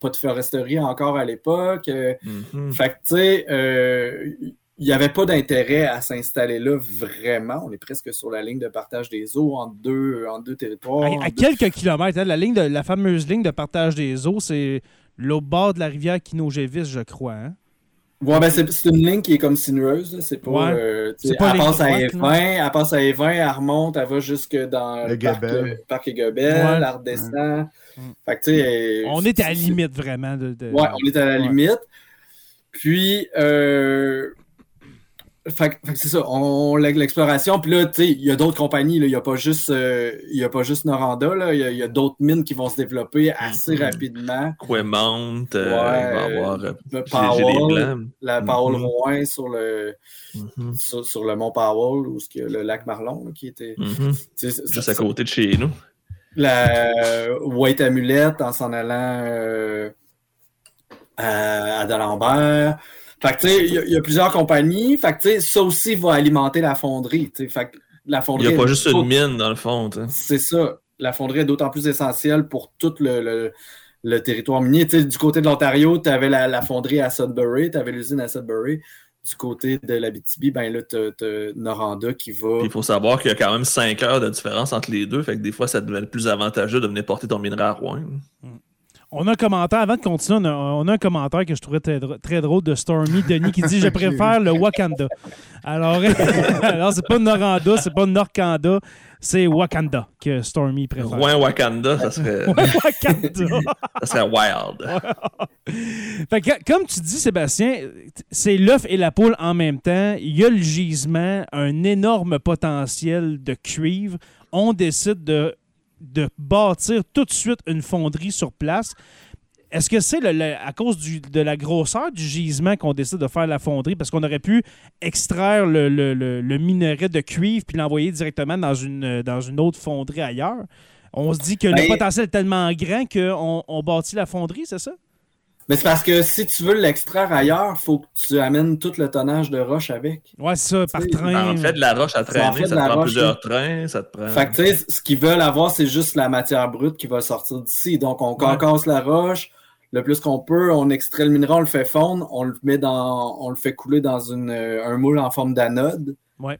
pas de foresterie encore à l'époque. Mhm. fait que, tu sais, euh, il n'y avait pas d'intérêt à s'installer là vraiment. On est presque sur la ligne de partage des eaux entre deux, entre deux territoires. À, entre à deux- quelques kilomètres, hein, la, ligne de, la fameuse ligne de partage des eaux, c'est l'autre bord de la rivière Kinogévis, je crois. hein. Ouais, ben c'est une ligne qui est comme sinueuse. là. C'est pas. Ouais. euh, pas elle passe à droite, Evin, elle passe à Evin, elle remonte, elle va jusque dans Le le parc, Gabel. le parc et Gobel, Ouais. elle redescend. Mm. Fait que, tu sais, On est à la c'est- limite, vraiment. De, de- Ouais, on est à la Ouais. limite. Puis, euh, fait, fait c'est ça, on l'exploration. Puis là, tu sais, il y a d'autres compagnies. Il n'y a pas juste, euh, y a pas juste Noranda. Là. Il y a, d'autres mines qui vont se développer assez Mhm. rapidement. Quemont, euh, Ouais, il va avoir euh, Powell, la Powell Mhm. Rouen sur le, Mhm. sur, sur le mont Powell, y a le lac Marlon là, qui était. Juste ça- à côté de chez nous. la White Amulette en s'en allant à, à D'Alembert. Fait que, tu sais, il y, a- il y a plusieurs compagnies. Fait que, tu sais, ça aussi va alimenter la fonderie. tu sais. Fait que la Il fonderie. n'y a pas juste une mine, dans le fond. C'est ça. La fonderie est d'autant plus essentielle pour tout le, le- le territoire minier. Tu sais, du côté de l'Ontario, tu avais la, la fonderie à Sudbury, tu avais l'usine à Sudbury. Du côté de l'Abitibi, ben là, tu as Noranda qui va. Puis il faut savoir qu'il y a quand même 5 heures de différence entre les deux. Fait que des fois, ça devient être plus avantageux de venir porter ton minerai à Rouen. On a un commentaire, avant de continuer, on a, on a un commentaire que je trouvais très, dr- très drôle de Stormy Denis qui dit Je préfère le Wakanda. Alors, alors c'est pas Noranda, c'est pas Norkanda, c'est Wakanda que Stormy préfère. Rouen-Wakanda, ça serait, Wakanda. ça serait wild. Fait que, comme tu dis, Sébastien, c'est l'œuf et la poule en même temps. Il y a le gisement, un énorme potentiel de cuivre. On décide de, de bâtir tout de suite une fonderie sur place. Est-ce que c'est à cause du- de la grosseur du gisement qu'on décide de faire la fonderie? Parce qu'on aurait pu extraire le, le- le- le minerai de cuivre puis l'envoyer directement dans une, dans une autre fonderie ailleurs. On se dit que le Ben- potentiel est tellement grand qu'on on bâtit la fonderie, c'est ça? Mais c'est parce que si tu veux l'extraire ailleurs, il faut que tu amènes tout le tonnage de roche avec. Ouais, c'est ça, par train. En fait, de la roche à Ça en traîner, fait de ça la te prend roche, plusieurs trains, ça te prend. Fait que, tu sais, ce qu'ils veulent avoir, c'est juste la matière brute qui va sortir d'ici. Donc, on concasse la roche le plus qu'on peut, on extrait le minerai, on le fait fondre, on le met dans, on le fait couler dans une, euh, un moule en forme d'anode. Ouais.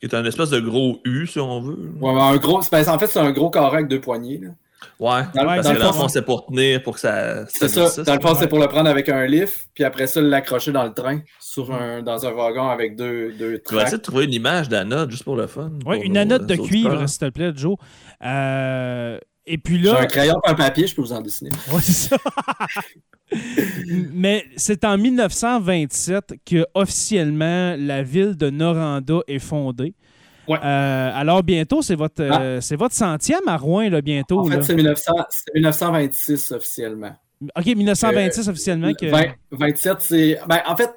Qui est un espèce de gros U, si on veut. Ouais, mais un gros, en fait, c'est un gros carré avec deux poignées. là. Ouais, Dans le- parce dans que le dans le fond, c'est pour tenir, pour que ça. C'est ça. Dans le fond, ouais. c'est pour le prendre avec un lift, puis après ça, l'accrocher dans le train, sur un, dans un wagon avec deux, deux vais tracks. essayer de trouver une image d'anode juste pour le fun. Ouais, pour une nos, anote de cuivre, s'il te plaît, Joe. Euh, et puis J'ai là. un crayon et un papier, je peux vous en dessiner. Ouais, c'est ça. Mais c'est en 1927 que officiellement la ville de Noranda est fondée. Ouais. Euh, alors bientôt, c'est votre, euh, c'est votre centième à Rouen, là, bientôt. En fait, c'est 1900 c'est 1926 officiellement. OK, 1926 officiellement. Que... 20 27, c'est. Ben, en fait,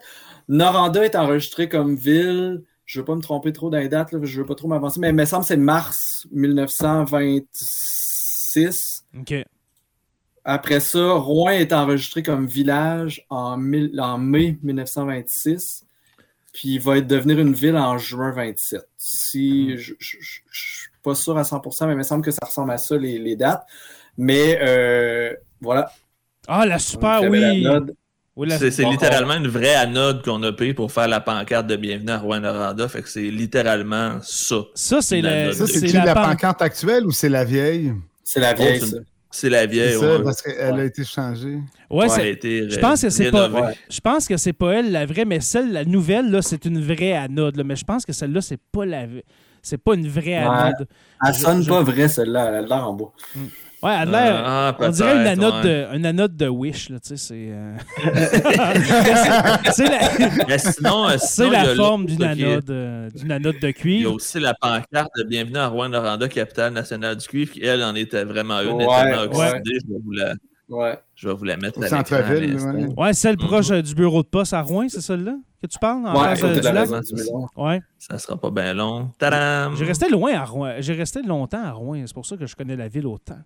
Noranda est enregistré comme ville. Je ne veux pas me tromper trop dans les dates, là, je ne veux pas trop m'avancer, mais il me semble que c'est mars 1926. OK. Après ça, Rouen est enregistré comme village en, mille- en mai 1926. Puis il va être devenir une ville en juin 27. Si je je- je- je suis pas sûr à 100%, mais il me semble que ça ressemble à ça les, les dates. Mais euh, voilà. Ah, la super, oui. anode. Oui, la- C'est Bon, littéralement une vraie anode qu'on a payée pour faire la pancarte de bienvenue à Rouen-Noranda. Fait que c'est littéralement ça. Ça, c'est La pancarte actuelle ou c'est la vieille? C'est la vieille, Oh, ça. C'est la C'est vieille. ça, ouais. parce qu'elle a été changée. Ouais, Ouais, c'est- elle a été Je pense que c'est pas. Je pense que c'est pas elle la vraie, mais celle, la nouvelle, là, c'est une vraie anode. là. Mais je pense que celle-là, c'est pas la c'est pas une vraie Ouais. anode. Elle Je- sonne je- pas vraie, celle-là. Elle a l'air en bois. Ouais, elle a l'air. Ah, on dirait une anode, ouais. de, une anode de Wish, là, tu sais, c'est... euh, c'est la, Mais sinon, euh, sinon, la forme d'une anode, euh, d'une anode de Il y a cuivre. aussi la pancarte de Bienvenue à Rouen-Noranda, capitale nationale du cuivre, qui, elle, en était vraiment une, Ouais, elle est tellement ouais. oxydée. Je, vais vous la, Ouais. je vais vous la mettre Au centre-ville, ouais. Ouais, celle Mhm. proche euh, du bureau de poste à Rouen, c'est celle-là que tu parles? En Ouais, euh, de du la lac? maison du Milan. Ouais. Ça sera pas bien long. Tadam! J'ai resté loin à Rouen. J'ai resté longtemps à Rouen. C'est pour ça que je connais la ville autant.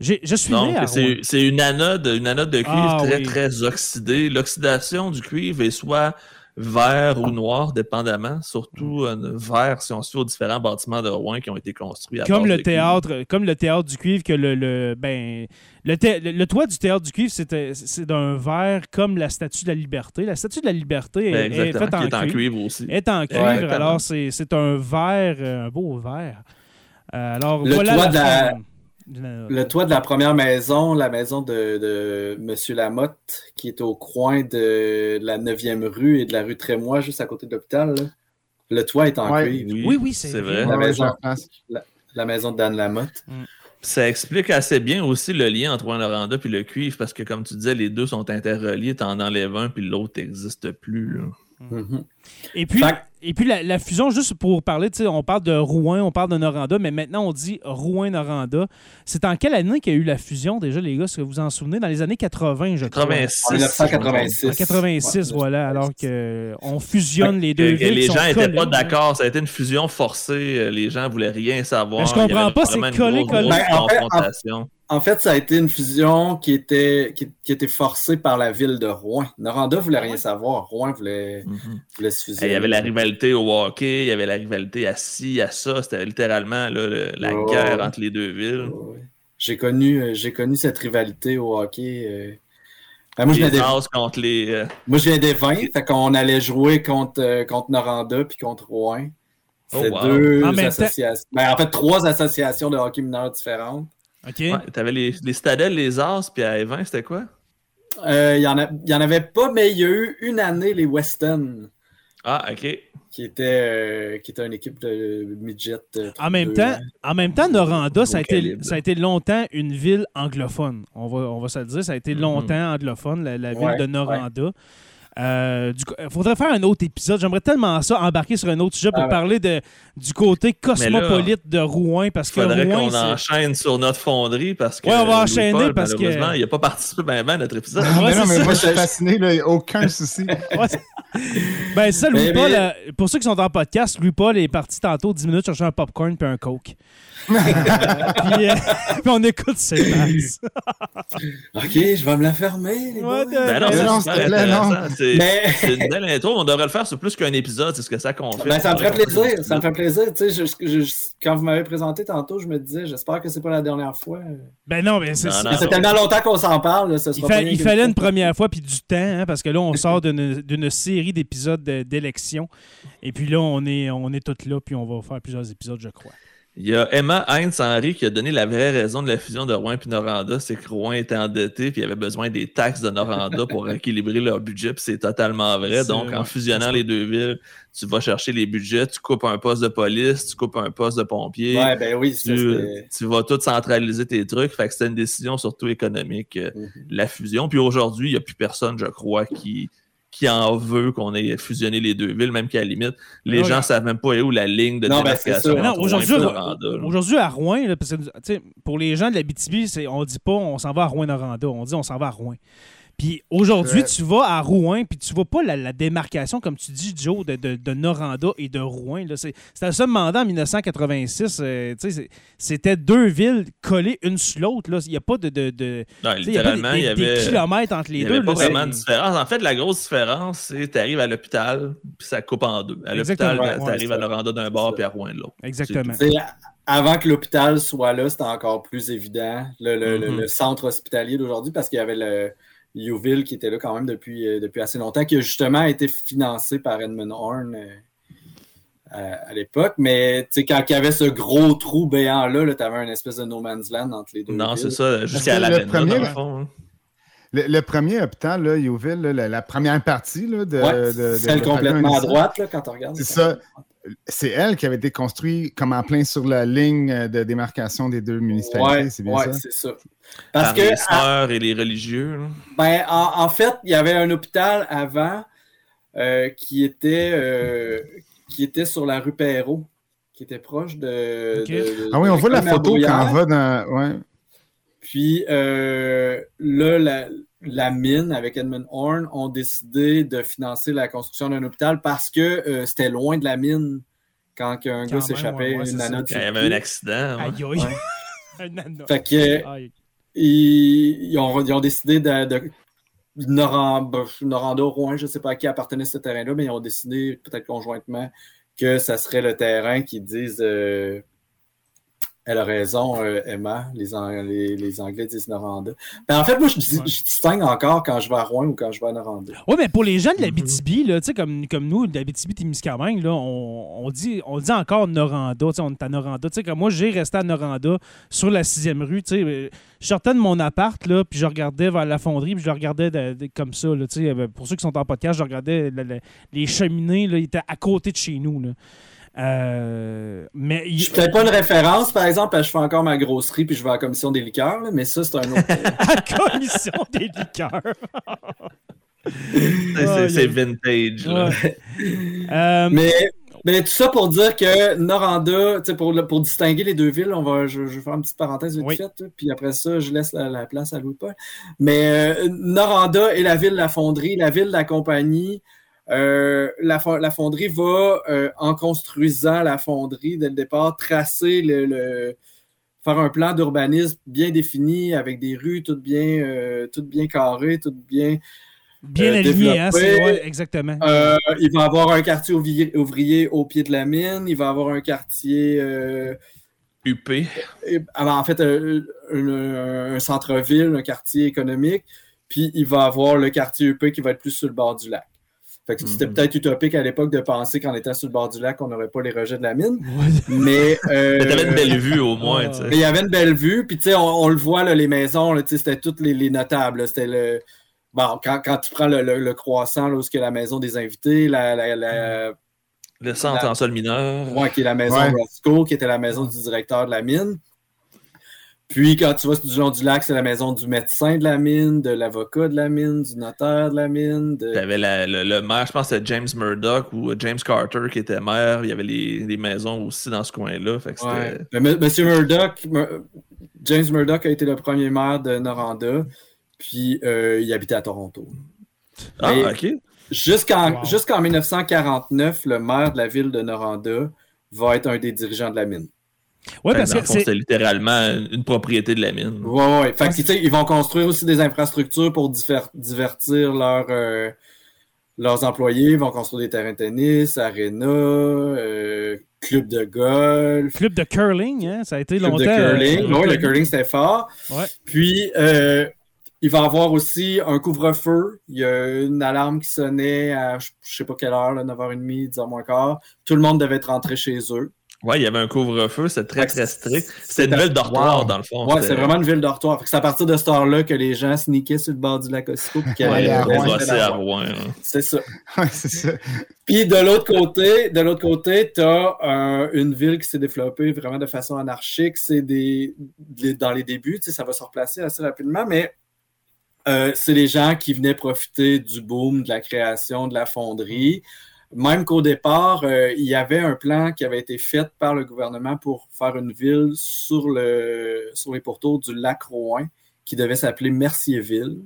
Je suis c'est c'est une anode, une anode de cuivre Ah, très, oui. très oxydée. L'oxydation du cuivre est soit vert ou noir, dépendamment. Surtout euh, vert si on se fait aux différents bâtiments de Rouen qui ont été construits à Comme le cuivre. théâtre, comme le théâtre du cuivre que le, le ben le, le- le toit du théâtre du cuivre c'était c'est d'un verre comme la statue de la liberté. La statue de la liberté Ben, est, faite en, cuivre. aussi. Est en cuivre, exactement. alors c'est c'est un verre, euh, un beau verre. Euh, alors Le voilà toit la de la- forme de la- Le toit de la première maison, la maison de, de M. Lamotte, qui est au coin de la 9e rue et de la rue Trémois, juste à côté de l'hôpital. Le toit est en Ouais. cuivre. Oui, oui, c'est c'est vrai. La Ouais, maison. pense. La maison de Dan Lamotte. Ça explique assez bien aussi le lien entre Rouen-Noranda et le cuivre, parce que comme tu disais, les deux sont interreliés. T'en enlèves un, puis l'autre n'existe plus. là. Mhm. Et puis, et puis la, la fusion, juste pour parler, tu sais, on parle de Rouen, on parle de Noranda, mais maintenant on dit Rouen-Noranda. C'est en quelle année qu'il y a eu la fusion déjà, les gars? Est-ce que vous vous en souvenez? Dans les années 80, je crois. 86. En 1986. En 86, Ouais, voilà, alors qu'on fusionne les deux villes. les gens n'étaient pas d'accord. Ça a été une fusion forcée. Les gens voulaient rien savoir. Mais je comprends pas, c'est collé, collé. Ben, en fait, en- confrontation. En fait, ça a été une fusion qui était, qui, qui était forcée par la ville de Rouen. Noranda voulait rien savoir. Rouen voulait, Mhm. voulait se fusionner. Il y avait la rivalité au hockey, il y avait la rivalité à ci, à ça. C'était littéralement là, le- la Oh. guerre entre les deux villes. J'ai connu, euh, j'ai connu cette rivalité au hockey. euh. Ben, moi, je les des, contre les. euh, moi, je viens des 20, fait qu'on allait jouer contre, contre Noranda puis contre Rouen. Oh, C'est wow. deux En associations. Ben, en fait, trois associations de hockey mineur différentes. OK. ouais, T'avais les, les Stadel, les As, puis à Evin, c'était quoi? Euh, Il y, en a- il y en avait pas, mais il y a eu une année les Weston, Ah, ok. qui était, euh, qui était une équipe de midget. euh, En même, deux temps, en même temps, Noranda, ça a, été, ça a été longtemps une ville anglophone. On va, on va se le dire. Ça a été Mhm. longtemps anglophone, la, la ville Ouais, de Noranda. Euh, du coup, faudrait faire un autre épisode. J'aimerais tellement ça, embarquer sur un autre sujet pour Ah parler de, du côté cosmopolite de Rouen. Parce que Faudrait Rouen, qu'on enchaîne sur notre fonderie parce que. Ouais, on va Louis enchaîner Paul, parce que- malheureusement, Il n'a pas participé bien bien à notre épisode. Ouais, mais non, c'est mais ça. moi, je suis fasciné, là, aucun souci. Ouais, ben ça, Louis Mais- Paul, mais- euh, pour ceux qui sont en podcast, Louis Paul est parti tantôt 10 minutes chercher un popcorn puis un coke. puis, euh, puis on écoute ses tasses. Ok, je vais me la fermer. Les Ouais, boys. Ben non, Mais c'est non, C'est Mais une belle intro. On devrait le faire sur plus qu'un épisode. C'est ce que ça confirme. ben, ça me ferait plaisir. Ça me fait plaisir. Tu sais, je- je- je- quand vous m'avez présenté tantôt, je me disais, j'espère que c'est pas la dernière fois. Ben non, mais c'est tellement longtemps qu'on s'en parle. là, ce Il, sera fa- pas rien il fallait une première fois puis du temps, hein, parce que là, on sort d'une d'une série série d'épisodes d'élection. Et puis là, on est, on est tous là, puis on va faire plusieurs épisodes, je crois. Il y a Emma Heinz Henry qui a donné la vraie raison de la fusion de Rouen et Noranda, c'est que Rouen était endetté puis il avait besoin des taxes de Noranda pour équilibrer leur budget, puis c'est totalement vrai. Donc, en fusionnant les deux villes, tu vas chercher les budgets, tu coupes un poste de police, tu coupes un poste de pompier. Ouais, ben oui, tu, tu, vas tout centraliser tes trucs. Fait que c'était une décision surtout économique, euh, mm-hmm. la fusion. Puis aujourd'hui, il n'y a plus personne, je crois, qui qui en veut qu'on ait fusionné les deux villes, même qu'à la limite, les gens ne savent même pas où la ligne de non, ben, démarcation. Ben aujourd'hui, à Rouen, pour les gens de la BTB, on ne dit pas on s'en va à Rouen-Noranda, on dit on s'en va à Rouen. Puis aujourd'hui, tu vas à Rouen, puis tu vois pas la, démarcation, comme tu dis, Joe, de, de, Noranda et de Rouen. C'était le seul mandat en 1986. Euh, c'était deux villes collées une sur l'autre. Il n'y a pas de. de, de non, littéralement, il y avait. Des kilomètres entre les deux. Il n'y avait pas vraiment de différence. En fait, la grosse différence, c'est que tu arrives à l'hôpital, puis ça coupe en deux. À l'hôpital, tu arrives à Noranda d'un bord, puis à Rouen de l'autre. Exactement avant que l'hôpital soit là, c'était encore plus évident, le, le, le mm-hmm. centre hospitalier d'aujourd'hui, parce qu'il y avait le, Youville, qui était là quand même depuis, euh, depuis assez longtemps, qui a justement été financé par Edmund Horn euh, à, l'époque. Mais quand il y avait ce gros trou béant-là, -là, tu avais une espèce de no man's land entre les deux. Non, c'est ça, jusqu'à la le premier, le, fond, le, premier hôpital, là, Youville, la, première partie là, de, ouais, Celle complètement à droite, là, quand on regarde. C'est ça c'est elle qui avait été construite comme en plein sur la ligne de démarcation des deux municipalités, c'est bien ouais, c'est ça. Parce Par que, les sœurs et les religieux. Ben, en, fait, il y avait un hôpital avant euh, qui, était, euh, qui était sur la rue Perrault, qui était proche de. ah oui, on voit la photo quand on va dans. Ouais. Puis euh, là, la, la mine avec Edmund Horn ont décidé de financer la construction d'un hôpital parce que euh, c'était loin de la mine quand un gars s'échappait une nana Il y avait un accident. Aïe, un Fait que, ils, ont, décidé de, de Noranda, Rouen, je ne sais pas à qui appartenait ce terrain-là, mais ils ont décidé peut-être conjointement que ça serait le terrain qui disent euh, elle a raison, euh, Emma. Les, les, Anglais disent Noranda. Ben, en fait, moi, je, distingue encore quand je vais à Rouen ou quand je vais à Noranda. Oui, mais pour les gens de la BTB, là, comme, comme nous, de la BTB Témiscamingue, là, on, on, dit, on dit encore Noranda. On est à Noranda. sais comme moi, j'ai resté à Noranda sur la 6e rue. Je sortais de mon appart, là, puis je regardais vers la fonderie, puis je regardais comme ça. Là, euh, pour ceux qui sont en podcast, je regardais les cheminées, là, ils étaient à côté de chez nous. Là. Euh, mais Je peut-être pas une référence, par exemple, je fais encore ma grosserie puis je vais à la commission des liqueurs, mais ça, c'est un autre. à la commission des liqueurs. c'est vintage. Euh, mais, mais tout ça pour dire que Noranda, pour, pour distinguer les deux villes, on va, je, vais faire une petite parenthèse vite fait, puis après ça, je laisse la, place à Louis-Paul. Mais euh, Noranda est la ville de la fonderie, la ville de la compagnie. Euh, la, fonderie va, euh, en construisant la fonderie dès le départ, tracer le, faire un plan d'urbanisme bien défini avec des rues toutes bien, euh, toutes bien carrées, toutes bien. Bien alignées, hein, exactement. il va avoir un quartier ouvrier, au pied de la mine, il va avoir un quartier. UP. en fait, un centre-ville, un quartier économique, puis il va avoir le quartier UP qui va être plus sur le bord du lac. Fait que c'était mhm. peut-être utopique à l'époque de penser qu'en étant sur le bord du lac, on n'aurait pas les rejets de la mine. Mais. Euh, mais t'avais une belle vue au moins. Mais il y avait une belle vue. Puis tu sais, on, le voit, là, les maisons, c'était toutes les, notables. C'était le. Bon, quand, quand, tu prends le, le, croissant, là, où est la maison des invités, la. la, le centre en sol mineur. Ouais, qui est la maison Roscoe, qui était la maison du directeur de la mine. Puis quand tu vas du long du lac, c'est la maison du médecin de la mine, de l'avocat de la mine, du notaire de la mine. De... Il y avait le, maire, je pense que c'était James Murdoch ou James Carter qui était maire. Il y avait les, maisons aussi dans ce coin-là. Monsieur Murdoch, James Murdoch a été le premier maire de Noranda. Puis euh, il habitait à Toronto. Ah, ok. Jusqu'en 1949, le maire de la ville de Noranda va être un des dirigeants de la mine. Parce que c'est littéralement une propriété de la mine. Oui, oui. Fait que, ils vont construire aussi des infrastructures pour divertir euh, leurs employés. Ils vont construire des terrains de tennis, aréna, euh, club de golf. Club de curling, hein? ça a été club longtemps. de curling. oui, le curling, c'était fort. Ouais. Puis, il va y avoir aussi un couvre-feu. Il y a une alarme qui sonnait à je sais pas quelle heure, là, 9h30, 10h moins quart. Tout le monde devait être rentré chez eux. Ouais, il y avait un couvre-feu, c'était très, très strict. C'était une ville dortoir, wow. dans le fond. Ouais, c'est vraiment une ville dortoir. C'est à partir de ce temps-là que les gens sneakaient sur le bord du lac Ossico. Puis ouais, à Rouen. Hein. C'est ça. Ouais, c'est ça. Puis de l'autre côté, de l'autre côté, tu as euh, une ville qui s'est développée vraiment de façon anarchique. C'est des, des, dans les débuts, tu sais, ça va se replacer assez rapidement, mais euh, c'est les gens qui venaient profiter du boom de la création de la fonderie. Même qu'au départ, euh, il y avait un plan qui avait été fait par le gouvernement pour faire une ville sur, le, sur les pourtours du lac Rouen qui devait s'appeler Mercierville.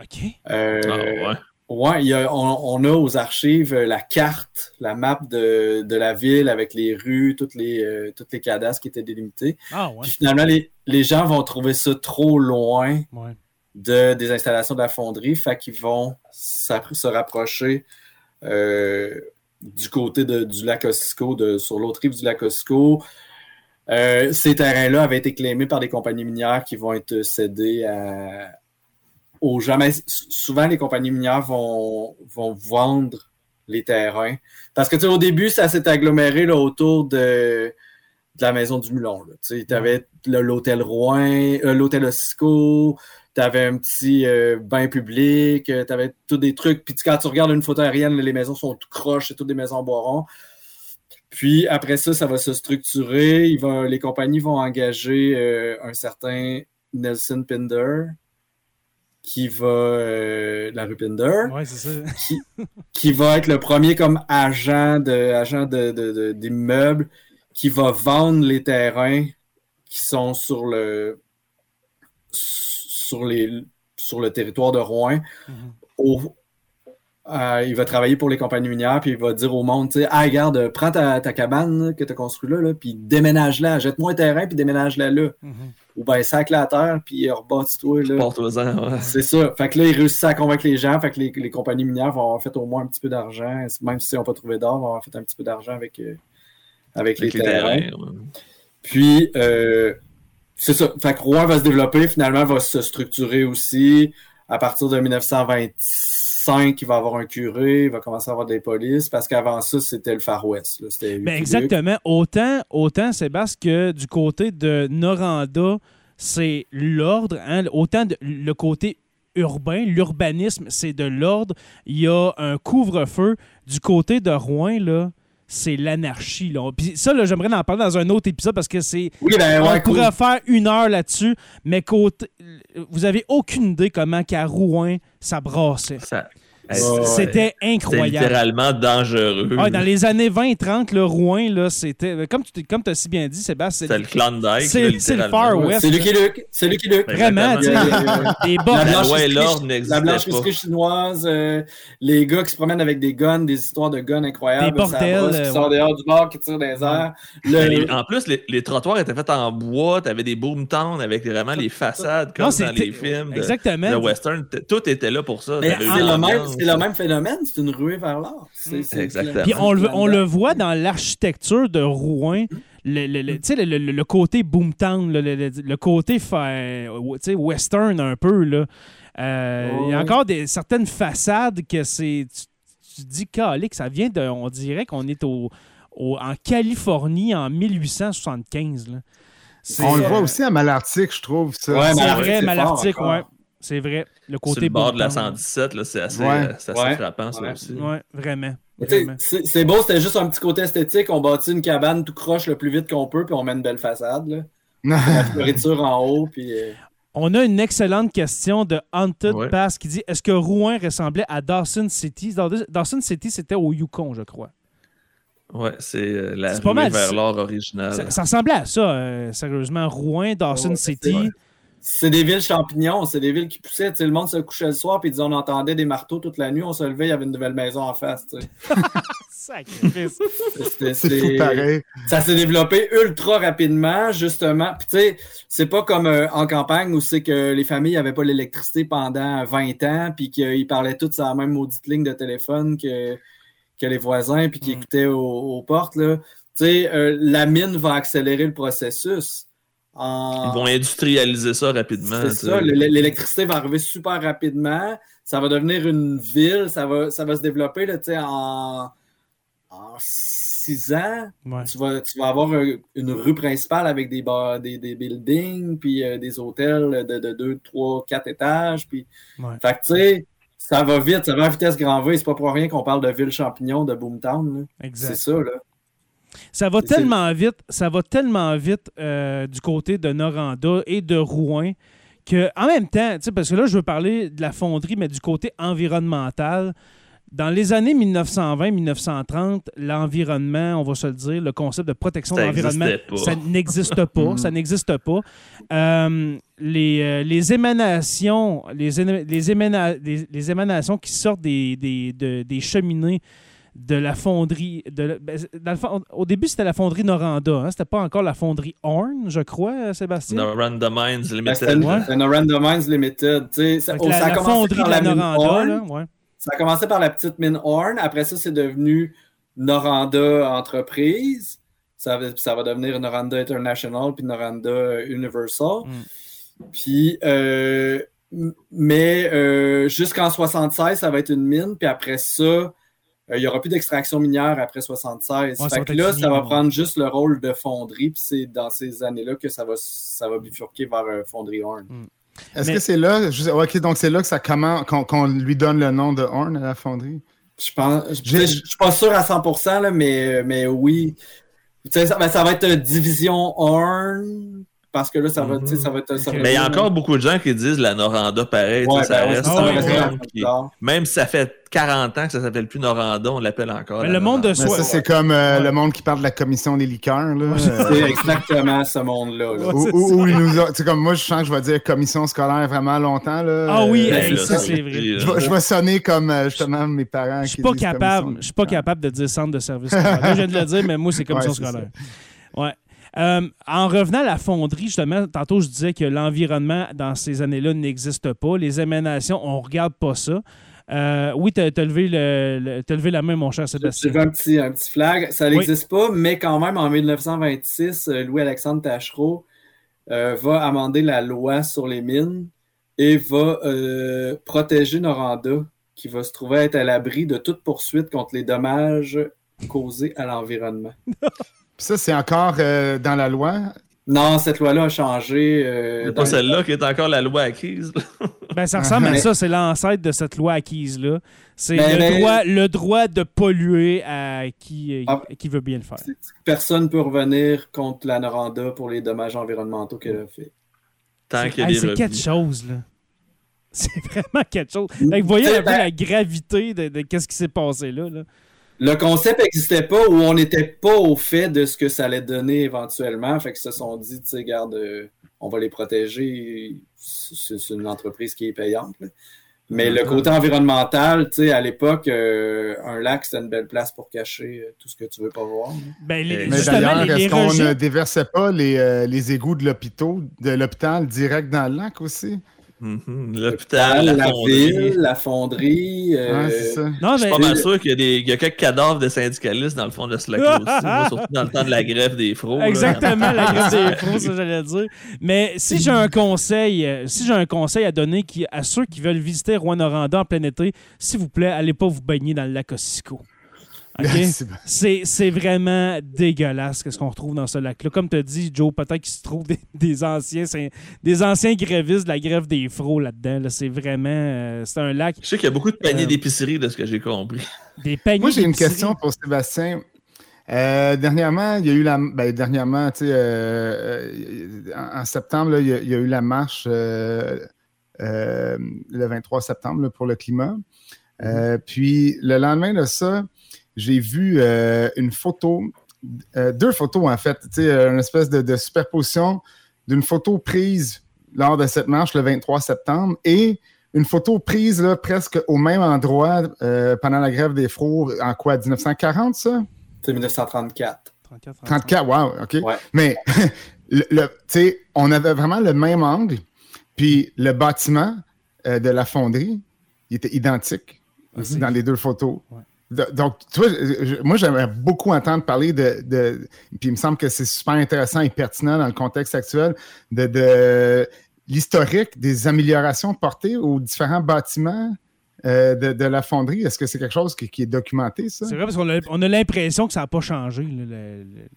OK. Euh, ah, ouais. Ouais, il y a, on, on, a aux archives la carte, la map de, de la ville avec les rues, toutes les, euh, toutes les cadastres qui étaient délimités. Ah, ouais. Puis finalement, les, les gens vont trouver ça trop loin Ouais. de, des installations de la fonderie, fait qu'ils vont se rapprocher euh, du côté de, du lac Ossico, de, sur l'autre rive du lac Ossico. Euh, ces terrains-là avaient été clémés par des compagnies minières qui vont être cédés à, aux gens. Mais souvent, les compagnies minières vont, vont vendre les terrains. Parce que, tu sais, au début, ça s'est aggloméré là, autour de, de la maison du Moulon. Tu avais l'hôtel Rouen, euh, l'hôtel Ossico, tu avais un petit euh, bain public, tu avais tous des trucs. Puis quand tu regardes une photo aérienne, les maisons sont tout croches, c'est toutes des maisons en bois. Puis après ça, ça va se structurer. Il va, les compagnies vont engager euh, un certain Nelson Pinder, qui va euh, la rue Pinder, Ouais, c'est ça. qui, qui va être le premier comme agent de agent de, de, de- d'immeuble qui va vendre les terrains qui sont sur le sur les sur le territoire de Rouen Mhm. au- euh, il va travailler pour les compagnies minières, puis il va dire au monde, tu sais, ah, regarde, prends ta, ta cabane que tu as construite là, là, puis déménage-la, jette-moi un terrain, puis déménage-la là. Mhm. Ou ben, sac-la à terre, puis rebâtis-toi. là. Ouais. C'est ça. Fait que là, ils réussissent à convaincre les gens. Fait que les, les compagnies minières vont avoir fait au moins un petit peu d'argent. Même si ils n'ont pas trouvé d'or, vont avoir fait un petit peu d'argent avec, euh, avec, Avec les, les terrains. terrains. ouais. Puis, euh, c'est ça. Fait que Rouen va se développer, finalement, va se structurer aussi. À partir de 1925, il va avoir un curé, il va commencer à avoir des polices, parce qu'avant ça, c'était le Far West. là. Ben exactement. Autant, autant Sébastien, que du côté de Noranda, c'est l'ordre. hein, autant de- le côté urbain, l'urbanisme, c'est de l'ordre. Il y a un couvre-feu. Du côté de Rouen, là, c'est l'anarchie. Là. Puis ça, là, j'aimerais en parler dans un autre épisode parce que c'est. Oui, ben on cool. pourrait faire une heure là-dessus, mais côté, vous avez aucune idée comment qu'à Rouen, ça brassait. Ça- C'était incroyable. littéralement dangereux. Ouais, dans les années 20-30, le Rouen, là, c'était. Comme tu comme as si bien dit, Sébastien, C'est le Klondike. c'est- le. Far West. C'est Lucky Luke. C'est Lucky Luke. Vraiment, tu sais, La blanche loi et l'ordre La n'existaient blanchisserie pas. chinoise, euh, les gars qui se promènent avec des guns, des histoires de guns incroyables. Des bordels, ça brosse, euh, qui sont dehors du bar, qui tirent des airs. Le- Ben, les- en plus, les, les trottoirs étaient faits en bois, t'avais des boomtowns avec vraiment les façades comme Non, dans c'était- les films de, Exactement. de western. Tout était là pour ça. C'est le, même. C'est le même phénomène, c'est une ruée vers l'art. C'est- c'est- Exactement. Puis on le, on le voit dans l'architecture de Rouen, le, le- le- tu sais, le, le- le côté boomtown, le, le- le- le côté euh, western un peu. Là. Euh, Il y a encore des, certaines façades que c'est. Tu, dis, calique, ça vient de. On dirait qu'on est au, au- en Californie en 1875. Là. On le euh, voit aussi à Malartic, je trouve. Ça. Ouais, c'est vrai, Malartic, ouais. C'est vrai. Le Sur côté le bord de la boomtown. 117, là, c'est assez, Ouais. euh, c'est assez Ouais. frappant, ça Ouais. aussi. Ouais, vraiment. C'est beau, c'était juste un petit côté esthétique. On bâtit une cabane tout croche le plus vite qu'on peut, puis on met une belle façade. Là. La floriture en haut, puis. euh, On a une excellente question de Haunted Ouais. Pass qui dit Est-ce que Rouen ressemblait à Dawson City? Daw- Dawson City, c'était au Yukon, je crois. Ouais, c'est euh, la pas mal, vers l'or original. Ça, ça ressemblait à ça, euh, sérieusement. Rouen, Dawson Ouais, City. C'est- des villes champignons, c'est des villes qui poussaient. Tu sais, le monde se couchait le soir, puis disait, on entendait des marteaux toute la nuit, on se levait, il y avait une nouvelle maison en face. Sacrifice. C'est pareil. ça s'est développé ultra rapidement, justement. Puis tu sais, c'est pas comme euh, en campagne où c'est que les familles n'avaient pas l'électricité pendant 20 ans, puis qu'ils parlaient tous à la même maudite ligne de téléphone que, que les voisins, puis qu'ils Mm. écoutaient aux, aux portes. Là. Tu sais, euh, la mine va accélérer le processus. En... Ils vont industrialiser ça rapidement. C'est ça, l'électricité va arriver super rapidement. Ça va devenir une ville, ça va, ça va se développer là, en, en six ans. Tu, vas, tu vas avoir une rue principale avec des, des, des buildings, puis euh, des hôtels de, de 2, 3, 4 étages. Puis... Fait que tu sais, ça va vite, ça va à vitesse grand V. C'est pas pour rien qu'on parle de ville champignon, de Boomtown. C'est ça, là. Ça va tellement vite, ça va tellement vite euh, du côté de Noranda et de Rouen que, en même temps, parce que là, je veux parler de la fonderie, mais du côté environnemental. Dans les années 1920-1930, l'environnement, on va se le dire, le concept de protection de l'environnement, ça n'existe pas. ça n'existe pas. Euh, les, euh, les, émanations, les, les, les, émanations qui sortent des, des, des cheminées de la fonderie. De, ben, au début, c'était la fonderie Noranda. Hein? C'était pas encore la fonderie Horn, je crois, Sébastien? Noranda Mines Limited. C'est Noranda Mines Limited. Ça, ça la, a commencé par la, Noranda. Ça a commencé par la petite mine Horn. Après ça, c'est devenu Noranda Entreprise. Ça va, ça va devenir Noranda International puis Noranda Universal. Mm. Puis, euh, mais euh, jusqu'en 76, ça va être une mine. Puis après ça, euh, il n'y aura plus d'extraction minière après 76. fait que là, ça va prendre juste le rôle de fonderie, puis c'est dans ces années-là que ça va, ça va bifurquer vers euh, fonderie Horn. Hmm. Est-ce que c'est là, ok, donc c'est là que ça commence, qu'on lui donne le nom de Horn à la fonderie? Je pense, je, suis pas sûr à 100%, là, mais, mais oui. Ça, ben, ça, va être division Horn, parce que là, ça va, ça va être. Mais il y a encore beaucoup de gens qui disent la Noranda pareil. ça ben reste, Même si ça fait 40 ans que ça s'appelle plus Noranda, on l'appelle encore. le monde de soi. Ça, c'est comme euh, le monde qui parle de la commission des liqueurs. C'est exactement ce monde-là. Ou nous comme moi, je sens que je vais dire commission scolaire vraiment longtemps. Là. Ah oui, euh, ça, c'est vrai. Je, vais sonner comme euh, justement mes parents. Je suis pas capable. Je suis pas capable de dire centre de service scolaire. je viens de le dire, mais moi, c'est commission scolaire. Ouais. Euh, en revenant à la fonderie, justement, tantôt je disais que l'environnement dans ces années-là n'existe pas. Les émanations, on ne regarde pas ça. Euh, oui, tu as, levé la main, mon cher Sébastien. J'ai un petit, un petit flag. Ça n'existe pas, mais quand même, en 1926, euh, Louis-Alexandre Tachereau va amender la loi sur les mines et va protéger Noranda, qui va se trouver être à l'abri de toute poursuite contre les dommages causés à l'environnement. ça, c'est encore euh, dans la loi? Non, cette loi-là a changé. Euh, c'est pas celle-là qui est encore la loi acquise. ben, ça ressemble à ça, c'est l'ancêtre de cette loi acquise-là. C'est ben, le, ben, droit, le droit de polluer à qui, ah. qui veut bien le faire. Personne ne peut revenir contre la Noranda pour les dommages environnementaux qu'elle a fait. Tant C'est quelque chose, là. C'est vraiment quelque chose. vous voyez un peu ben la gravité de, de ce qui s'est passé là. là le concept n'existait pas ou on n'était pas au fait de ce que ça allait donner éventuellement. Fait qu'ils se sont dit, tu sais, garde, euh, on va les protéger. C'est une entreprise qui est payante. Mais le côté environnemental, tu sais, à l'époque, euh, un lac, c'était une belle place pour cacher euh, tout ce que tu veux pas voir. Ben, Mais d'ailleurs, est-ce qu'on ne déversait pas les, les égouts de l'hôpital direct dans le lac aussi? Mhm. L'hôpital, la, ville, la fonderie. Euh... je suis pas mal sûr qu'il y, a quelques cadavres de syndicalistes dans le fond de ce lac aussi, surtout dans le temps de la grève des fros. Exactement, la grève des fros, ça j'allais dire. Mais si j'ai un conseil, euh, si j'ai un conseil à donner qui, à ceux qui veulent visiter Rouen-Noranda en plein été, s'il vous plaît, allez pas vous baigner dans le lac Ossico. c'est vraiment dégueulasse ce qu'on retrouve dans ce lac-là. Comme tu as dit, Joe, peut-être qu'il se trouve des, anciens des anciens grévistes de la grève des fros là-dedans. C'est vraiment. Euh, c'est un lac. Je sais qu'il y a beaucoup de paniers euh, d'épicerie de ce que j'ai compris. Des paniers Moi, j'ai une question pour Sébastien. Euh, dernièrement, il y a eu la. Ben, dernièrement, tu sais, en, septembre, il, y a, eu la marche le 23 septembre pour le climat. Mm-hmm. puis le lendemain de ça, j'ai vu euh, une photo, euh, deux photos en fait, une espèce de, superposition d'une photo prise lors de cette marche le 23 septembre et une photo prise là, presque au même endroit euh, pendant la grève des frots en quoi, 1940 ça? C'est 1934. 34, wow, OK. Mais le, on avait vraiment le même angle, puis le bâtiment de la fonderie, il était identique dans les deux photos. Donc, tu vois, moi, j'aimerais beaucoup entendre parler de, Puis il me semble que c'est super intéressant et pertinent dans le contexte actuel de, l'historique des améliorations portées aux différents bâtiments. Euh, de, la fonderie, est-ce que c'est quelque chose qui, est documenté, ça? C'est vrai, parce qu'on a, on a l'impression que ça n'a pas changé.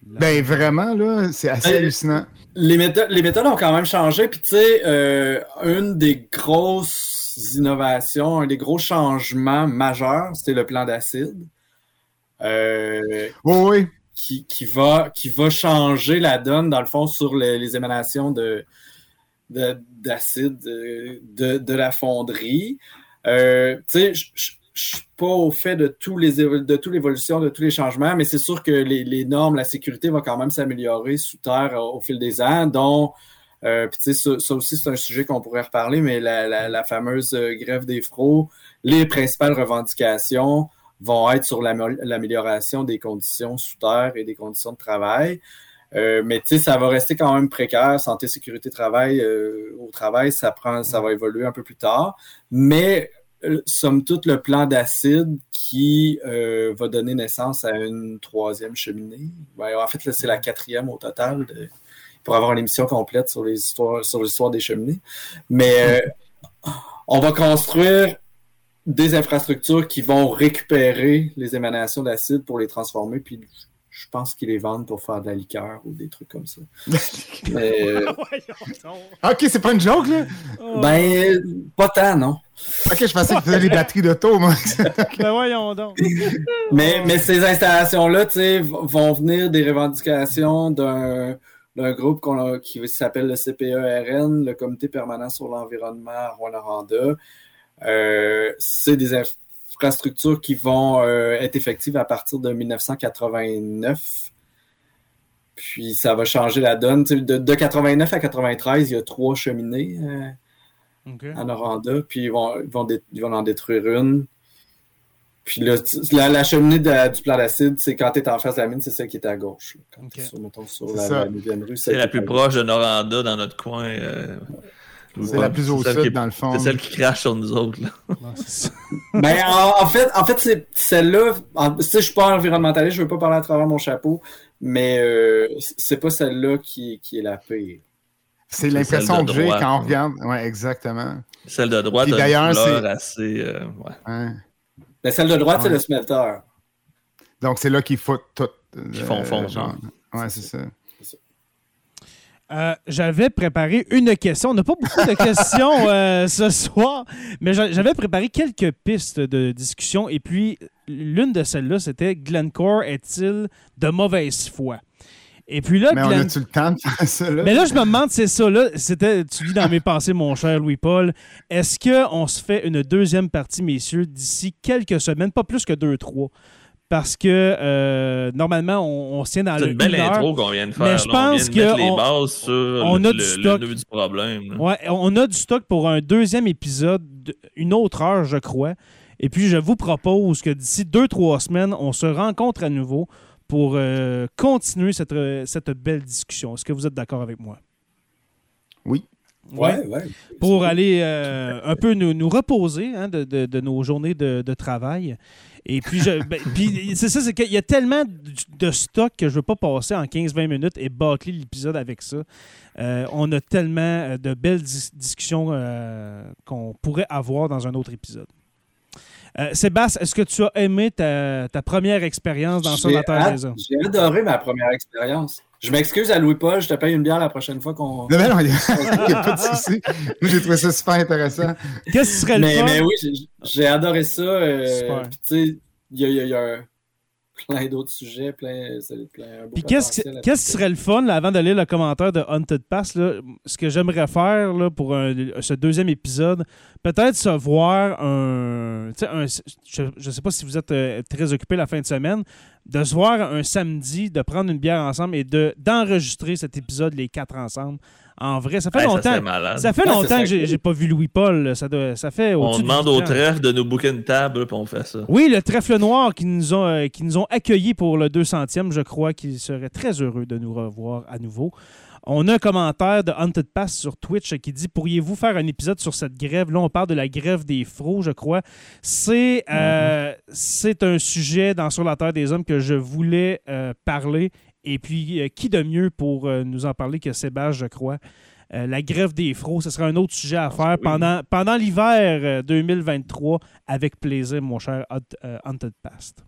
Ben vraiment, là, c'est assez ben, hallucinant. Les méthodes, les méthodes ont quand même changé, puis tu sais, euh, une des grosses innovations, un des gros changements majeurs, c'était le plan d'acide. Euh, oui, Qui, va, qui va changer la donne, dans le fond, sur les, émanations de, d'acide de, de, la fonderie. Euh, tu sais, je suis pas au fait de tous les de toute l'évolution, de tous les changements, mais c'est sûr que les, les, normes, la sécurité va quand même s'améliorer sous terre au fil des ans, dont euh, puis, ça, ça aussi, c'est un sujet qu'on pourrait reparler, mais la, fameuse euh, grève des fros, les principales revendications vont être sur l'amélioration des conditions sous terre et des conditions de travail. Euh, mais tu sais, ça va rester quand même précaire. Santé, sécurité, travail au travail, ça prend, ça va évoluer un peu plus tard. Mais somme toute, le plan d'acide qui va donner naissance à une troisième cheminée. Ben, en fait, c'est la quatrième au total de, pour avoir une émission complète sur les histoires, sur l'histoire des cheminées. Mais euh, on va construire des infrastructures qui vont récupérer les émanations d'acide pour les transformer, puis je pense qu'ils les vendent pour faire de la liqueur ou des trucs comme ça. Mais, euh, ok, c'est pas une joke, là? Ben, pas tant, non. Ok, je pensais que tu faisais les batteries d'auto, moi. ben voyons donc. mais, mais ces installations-là, tu sais, vont venir des revendications d'un d'un groupe qui s'appelle le CPERN, le Comité permanent sur l'environnement à Rwanda. Euh, c'est des infrastructures qui vont euh, être effectives à partir de 1989. Puis ça va changer la donne. De, de 89 à 93, il y a trois cheminées euh, en Rwanda. Puis ils vont, ils vont en détruire une. Puis la, cheminée du plan d'acide, c'est quand tu es en face de la mine, c'est celle qui est à gauche. Quand es sur, la, rue, c'est la plus proche de Noranda dans notre coin. Euh, c'est la plus au sud, dans le fond. C'est celle qui crache sur nous autres. Là. Ben, en, fait, en fait c'est celle-là. Je ne suis pas environnementaliste, je ne veux pas parler à travers mon chapeau, mais euh, c'est pas celle-là qui, qui, est la pire. C'est l'impression que j'ai quand on regarde. Oui, exactement. Celle de droite, d'ailleurs, c'est assez. Euh, ouais. Mais celle de droite, c'est le smelter. Donc, c'est là qu'ils foutent tout. Ils font fond. Ouais, c'est ça. Euh, j'avais préparé une question. On n'a pas beaucoup de questions euh, ce soir, mais j'avais préparé quelques pistes de discussion. Et puis, l'une de celles-là, c'était Glencore est-il de mauvaise foi? Et puis là, mais on a-tu le temps de faire ça là? Mais là, je me demande, c'est ça là. C'était, tu lis dans mes pensées, mon cher Louis-Paul. Est-ce qu'on se fait une deuxième partie, messieurs, d'ici quelques semaines, pas plus que deux, trois? Parce que euh, normalement, on, se tient dans le. C'est une belle intro qu'on vient de faire. Mais je pense que. les bases sur on le, a du stock. du problème. Ouais, on a du stock pour un deuxième épisode, une autre heure, je crois. Et puis, je vous propose que d'ici deux, trois semaines, on se rencontre à nouveau pour euh, continuer cette, euh, cette belle discussion. Est-ce que vous êtes d'accord avec moi? Oui. Ouais, ouais. Pour aller euh, un peu nous, nous reposer hein, de, de, de, nos journées de, de travail. Et puis, je, ben, puis c'est ça, c'est qu'il y a tellement de stock que je ne veux pas passer en 15-20 minutes et bâcler l'épisode avec ça. on a tellement de belles discussions qu'on pourrait avoir dans un autre épisode. Euh, Sébastien, est-ce que tu as aimé ta, première expérience dans son Terre des J'ai adoré ma première expérience. Je m'excuse à Louis-Paul, je te paye une bière la prochaine fois qu'on. Non, non, il n'y a, pas de souci. Moi, j'ai trouvé ça super intéressant. Qu'est-ce qui serait le mais, Mais oui, j'ai adoré ça. Euh, tu sais, il y a, plein d'autres sujets, plein, plein Puis qu'est-ce qui serait le fun, avant de lire le commentaire de Haunted Pass, là, ce que j'aimerais faire là, pour ce deuxième épisode, peut-être se voir un, un je ne sais pas si vous êtes euh, très occupé la fin de semaine, de se voir un samedi, de prendre une bière ensemble et de d'enregistrer cet épisode les quatre ensemble en vrai. Ça fait longtemps. Ça, fait longtemps que j'ai pas vu Louis-Paul. Ça, ça fait On demande au trèfle de nous booker une table, puis on fait ça. Oui, le trèfle noir qui nous ont, euh, qui nous ont accueillis pour le 200e, je crois qu'il serait très heureux de nous revoir à nouveau. On a un commentaire de Hunted Pass sur Twitch qui dit Pourriez-vous faire un épisode sur cette grève? Là, on parle de la grève des fros, je crois. C'est euh, c'est un sujet dans Sur la Terre des Hommes que je voulais euh, parler. Et puis, euh, qui de mieux pour euh, nous en parler que Sébastien, je crois? Euh, La grève des fros, ce sera un autre sujet à faire oui. pendant, pendant l'hiver euh, 2023, avec plaisir, mon cher Hunted Past.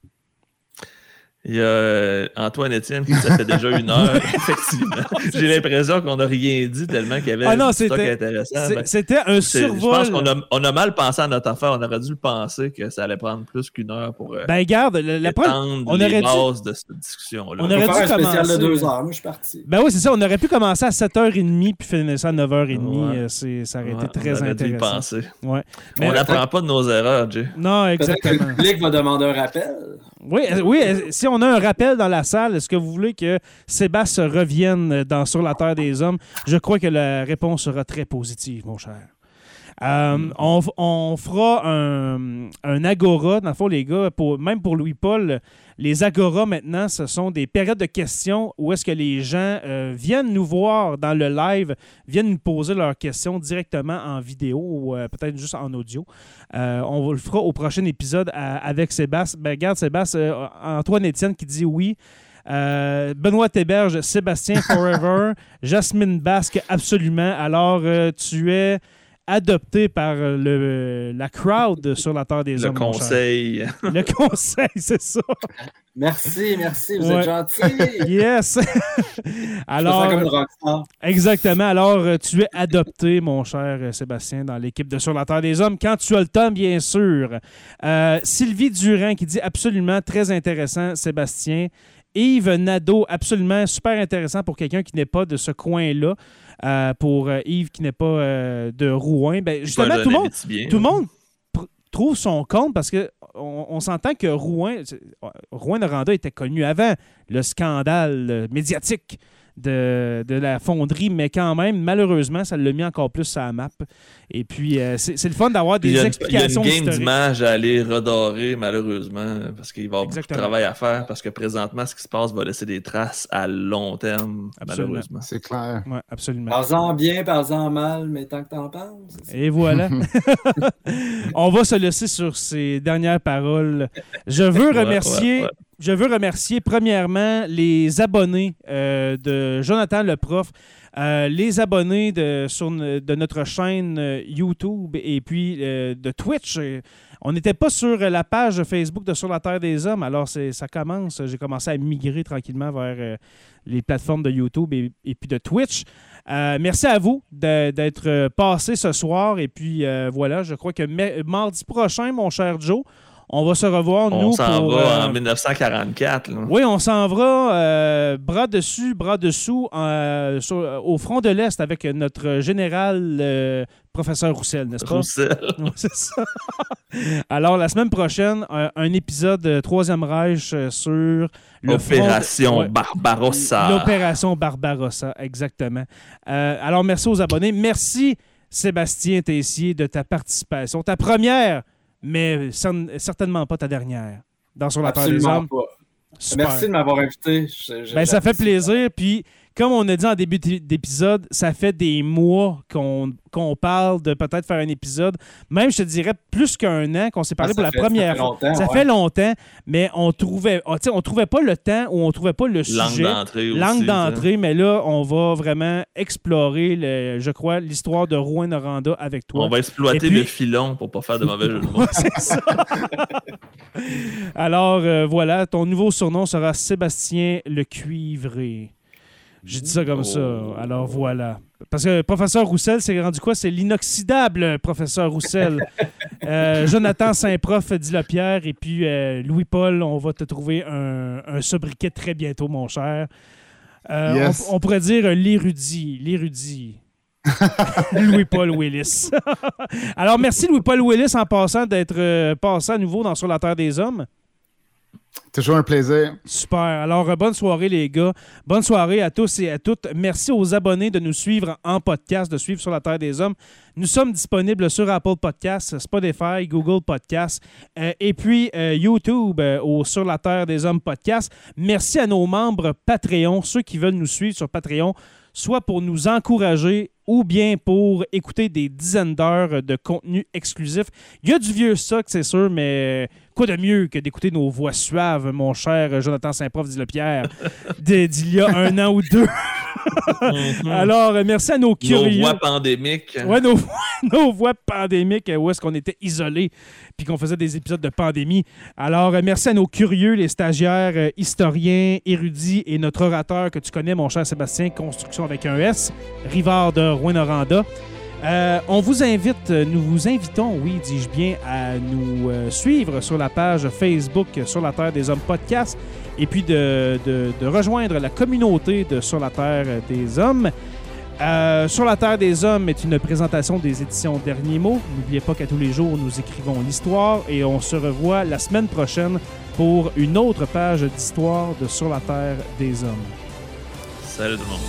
Il y a euh, Antoine Étienne qui ça fait déjà une heure, effectivement. J'ai l'impression qu'on n'a rien dit tellement qu'il y avait Ah non, stock c'était- intéressant. Ben, C'était un c'est- Je survol. pense qu'on a, on a mal pensé à notre affaire. On aurait dû le penser que ça allait prendre plus qu'une heure pour euh, Ben, garde, la, la première- étendre on les aurait dû- bases de cette discussion-là. On On aurait dû faire un spécial commencer, de deux là. heures. Moi, je suis parti. Ben oui, c'est ça. On aurait pu commencer à 7h30 puis finir ça à 9h30. Ouais. Euh, c'est- ça aurait Ouais, été très on aurait dû y intéressant. penser. Ouais. on Mais- n'apprend pas de nos erreurs, Jay. Non, Peut-être que exactement. le public va demander un rappel. Oui, euh, euh, si on a un rappel dans la salle, est-ce que vous voulez que Sébastien revienne dans Sur la Terre des Hommes? Je crois que la réponse sera très positive, mon cher. Euh, on, f- on fera un, un agora, dans le fond, les gars, pour, même pour Louis-Paul, les agoras maintenant, ce sont des périodes de questions où est-ce que les gens euh, viennent nous voir dans le live, viennent nous poser leurs questions directement en vidéo ou euh, peut-être juste en audio. On le fera au prochain épisode à- avec Sébastien. Ben, regarde, Sébastien, Antoine Étienne qui dit oui. Euh, Benoît Théberge, Sébastien Forever, Jasmine Basque, absolument. Alors, euh, tu es adopté par euh, le, la crowd sur la Terre des Le Hommes. cher. conseil. Le conseil, c'est ça. Merci, merci, vous Ouais. êtes gentils. Yes. Alors, comme une. Exactement. Alors, euh, tu es adopté, mon cher euh, Sébastien, dans l'équipe de Sur la Terre des Hommes, quand tu as le temps, bien sûr. Euh, Sylvie Durand qui dit absolument très intéressant, Sébastien. Yves Nadeau, absolument super intéressant pour quelqu'un qui n'est pas de ce coin-là. Euh, pour euh, Yves qui n'est pas euh, de Rouen. Ben, justement, tout le monde, tout le monde pr- trouve son compte parce que on, on s'entend que Rouen, c'est- Rouen-Noranda était connu avant le scandale médiatique de, de la fonderie, mais quand même, malheureusement, ça l'a mis encore plus sur la map. Et puis, euh, c'est c'est le fun d'avoir Il y, des a une, il y a explications une game d'image à aller redorer, malheureusement, parce qu'il va y avoir beaucoup de Exactement. travail à faire, parce que présentement, ce qui se passe va laisser des traces à long terme, Absolument. malheureusement. C'est clair. Ouais, absolument. Parle-en bien, parle-en mal, mais tant que t'en parles. Et voilà. On va se laisser sur ces dernières paroles. Je veux Ouais, remercier, ouais, ouais. Je veux remercier premièrement les abonnés euh, de Jonathan le prof, euh, les abonnés de, notre chaîne euh, YouTube et puis de Twitch. On n'était pas sur la page Facebook de Sur la Terre des Hommes, alors ça commence. J'ai commencé à migrer tranquillement vers les plateformes de YouTube et, puis de Twitch. Merci à vous d'être passé ce soir. Et puis voilà, je crois que ma- mardi prochain, mon cher Joe, on va se revoir, On nous, s'en pour... va euh, en 1944. là. oui, on s'en va euh, bras dessus, bras dessous euh, sur- au front de l'Est avec notre général euh, professeur Roussel, n'est-ce pas? Roussel. C'est ça. Alors, la semaine prochaine, euh, un épisode de Troisième Reich euh, sur le front de- Opération Ouais. Barbarossa. L'opération Barbarossa, exactement. Euh, alors, merci aux abonnés. Merci, Sébastien Tessier, de ta participation. Ta première, mais cer- certainement pas ta dernière. Dans Sur la Terre des Hommes. Merci de m'avoir invité. Je- je- Ben, ça fait plaisir. Puis, comme on a dit en début d'é- d'épisode, ça fait des mois qu'on parle de peut-être faire un épisode. Même, je te dirais, plus qu'un an qu'on s'est parlé Ah, pour ça la fait- ça première fait fois. longtemps, Ça ouais. fait longtemps, mais on trouvait, on, sais, on trouvait pas le temps ou on trouvait pas le Langue sujet. d'entrée aussi. Langue d'entrée, mais là, on va vraiment explorer, le- je crois, l'histoire de Rouen-Noranda avec toi. On va exploiter puis- le filon pour pas faire de mauvais jeu de mots. C'est ça. Alors, euh, voilà, ton nouveau surnom sera Sébastien le Cuivré. J'ai dit ça comme ça. Alors, voilà. Parce que professeur Roussel, c'est rendu quoi? C'est l'inoxydable professeur Roussel. Euh, Jonathan Saint-Prof, dit la Pierre. Et puis, euh, Louis-Paul, on va te trouver un, un sobriquet très bientôt, mon cher. Euh, Yes. on, on pourrait dire l'érudit. L'érudit. Louis-Paul Willis. Alors, merci Louis-Paul Willis en passant d'être passé à nouveau dans Sur la Terre des Hommes. Toujours un plaisir. Super. Alors, euh, bonne soirée, les gars. Bonne soirée à tous et à toutes. Merci aux abonnés de nous suivre en podcast, de suivre sur la Terre des Hommes. Nous sommes disponibles sur Apple Podcasts, Spotify, Google Podcasts euh, et puis euh, YouTube au Sur la Terre des Hommes podcast. Merci à nos membres Patreon, ceux qui veulent nous suivre sur Patreon soit pour nous encourager ou bien pour écouter des dizaines d'heures de contenu exclusif. Il y a du vieux stock, c'est sûr, mais quoi de mieux que d'écouter nos voix suaves, mon cher Jonathan Saint-Prof, dit le Pierre, d'il y a un an ou deux? Mhm. Alors, merci à nos curieux. Nos voix pandémiques. Ouais, nos, nos voix pandémiques, où est-ce qu'on était isolés puis qu'on faisait des épisodes de pandémie. Alors, merci à nos curieux, les stagiaires, euh, historiens, érudits et notre orateur que tu connais, mon cher Sébastien, Construction avec un S, Rivard de Rouen-Noranda. Euh, on vous invite, nous vous invitons, oui, dis-je bien, à nous euh, suivre sur la page Facebook Sur la Terre des Hommes Podcast et puis de, rejoindre la communauté de Sur la Terre des Hommes. Euh, Sur la Terre des Hommes est une présentation des éditions Derniers mots. N'oubliez pas qu'à tous les jours, nous écrivons l'histoire et on se revoit la semaine prochaine pour une autre page d'histoire de Sur la Terre des Hommes. Salut tout le monde.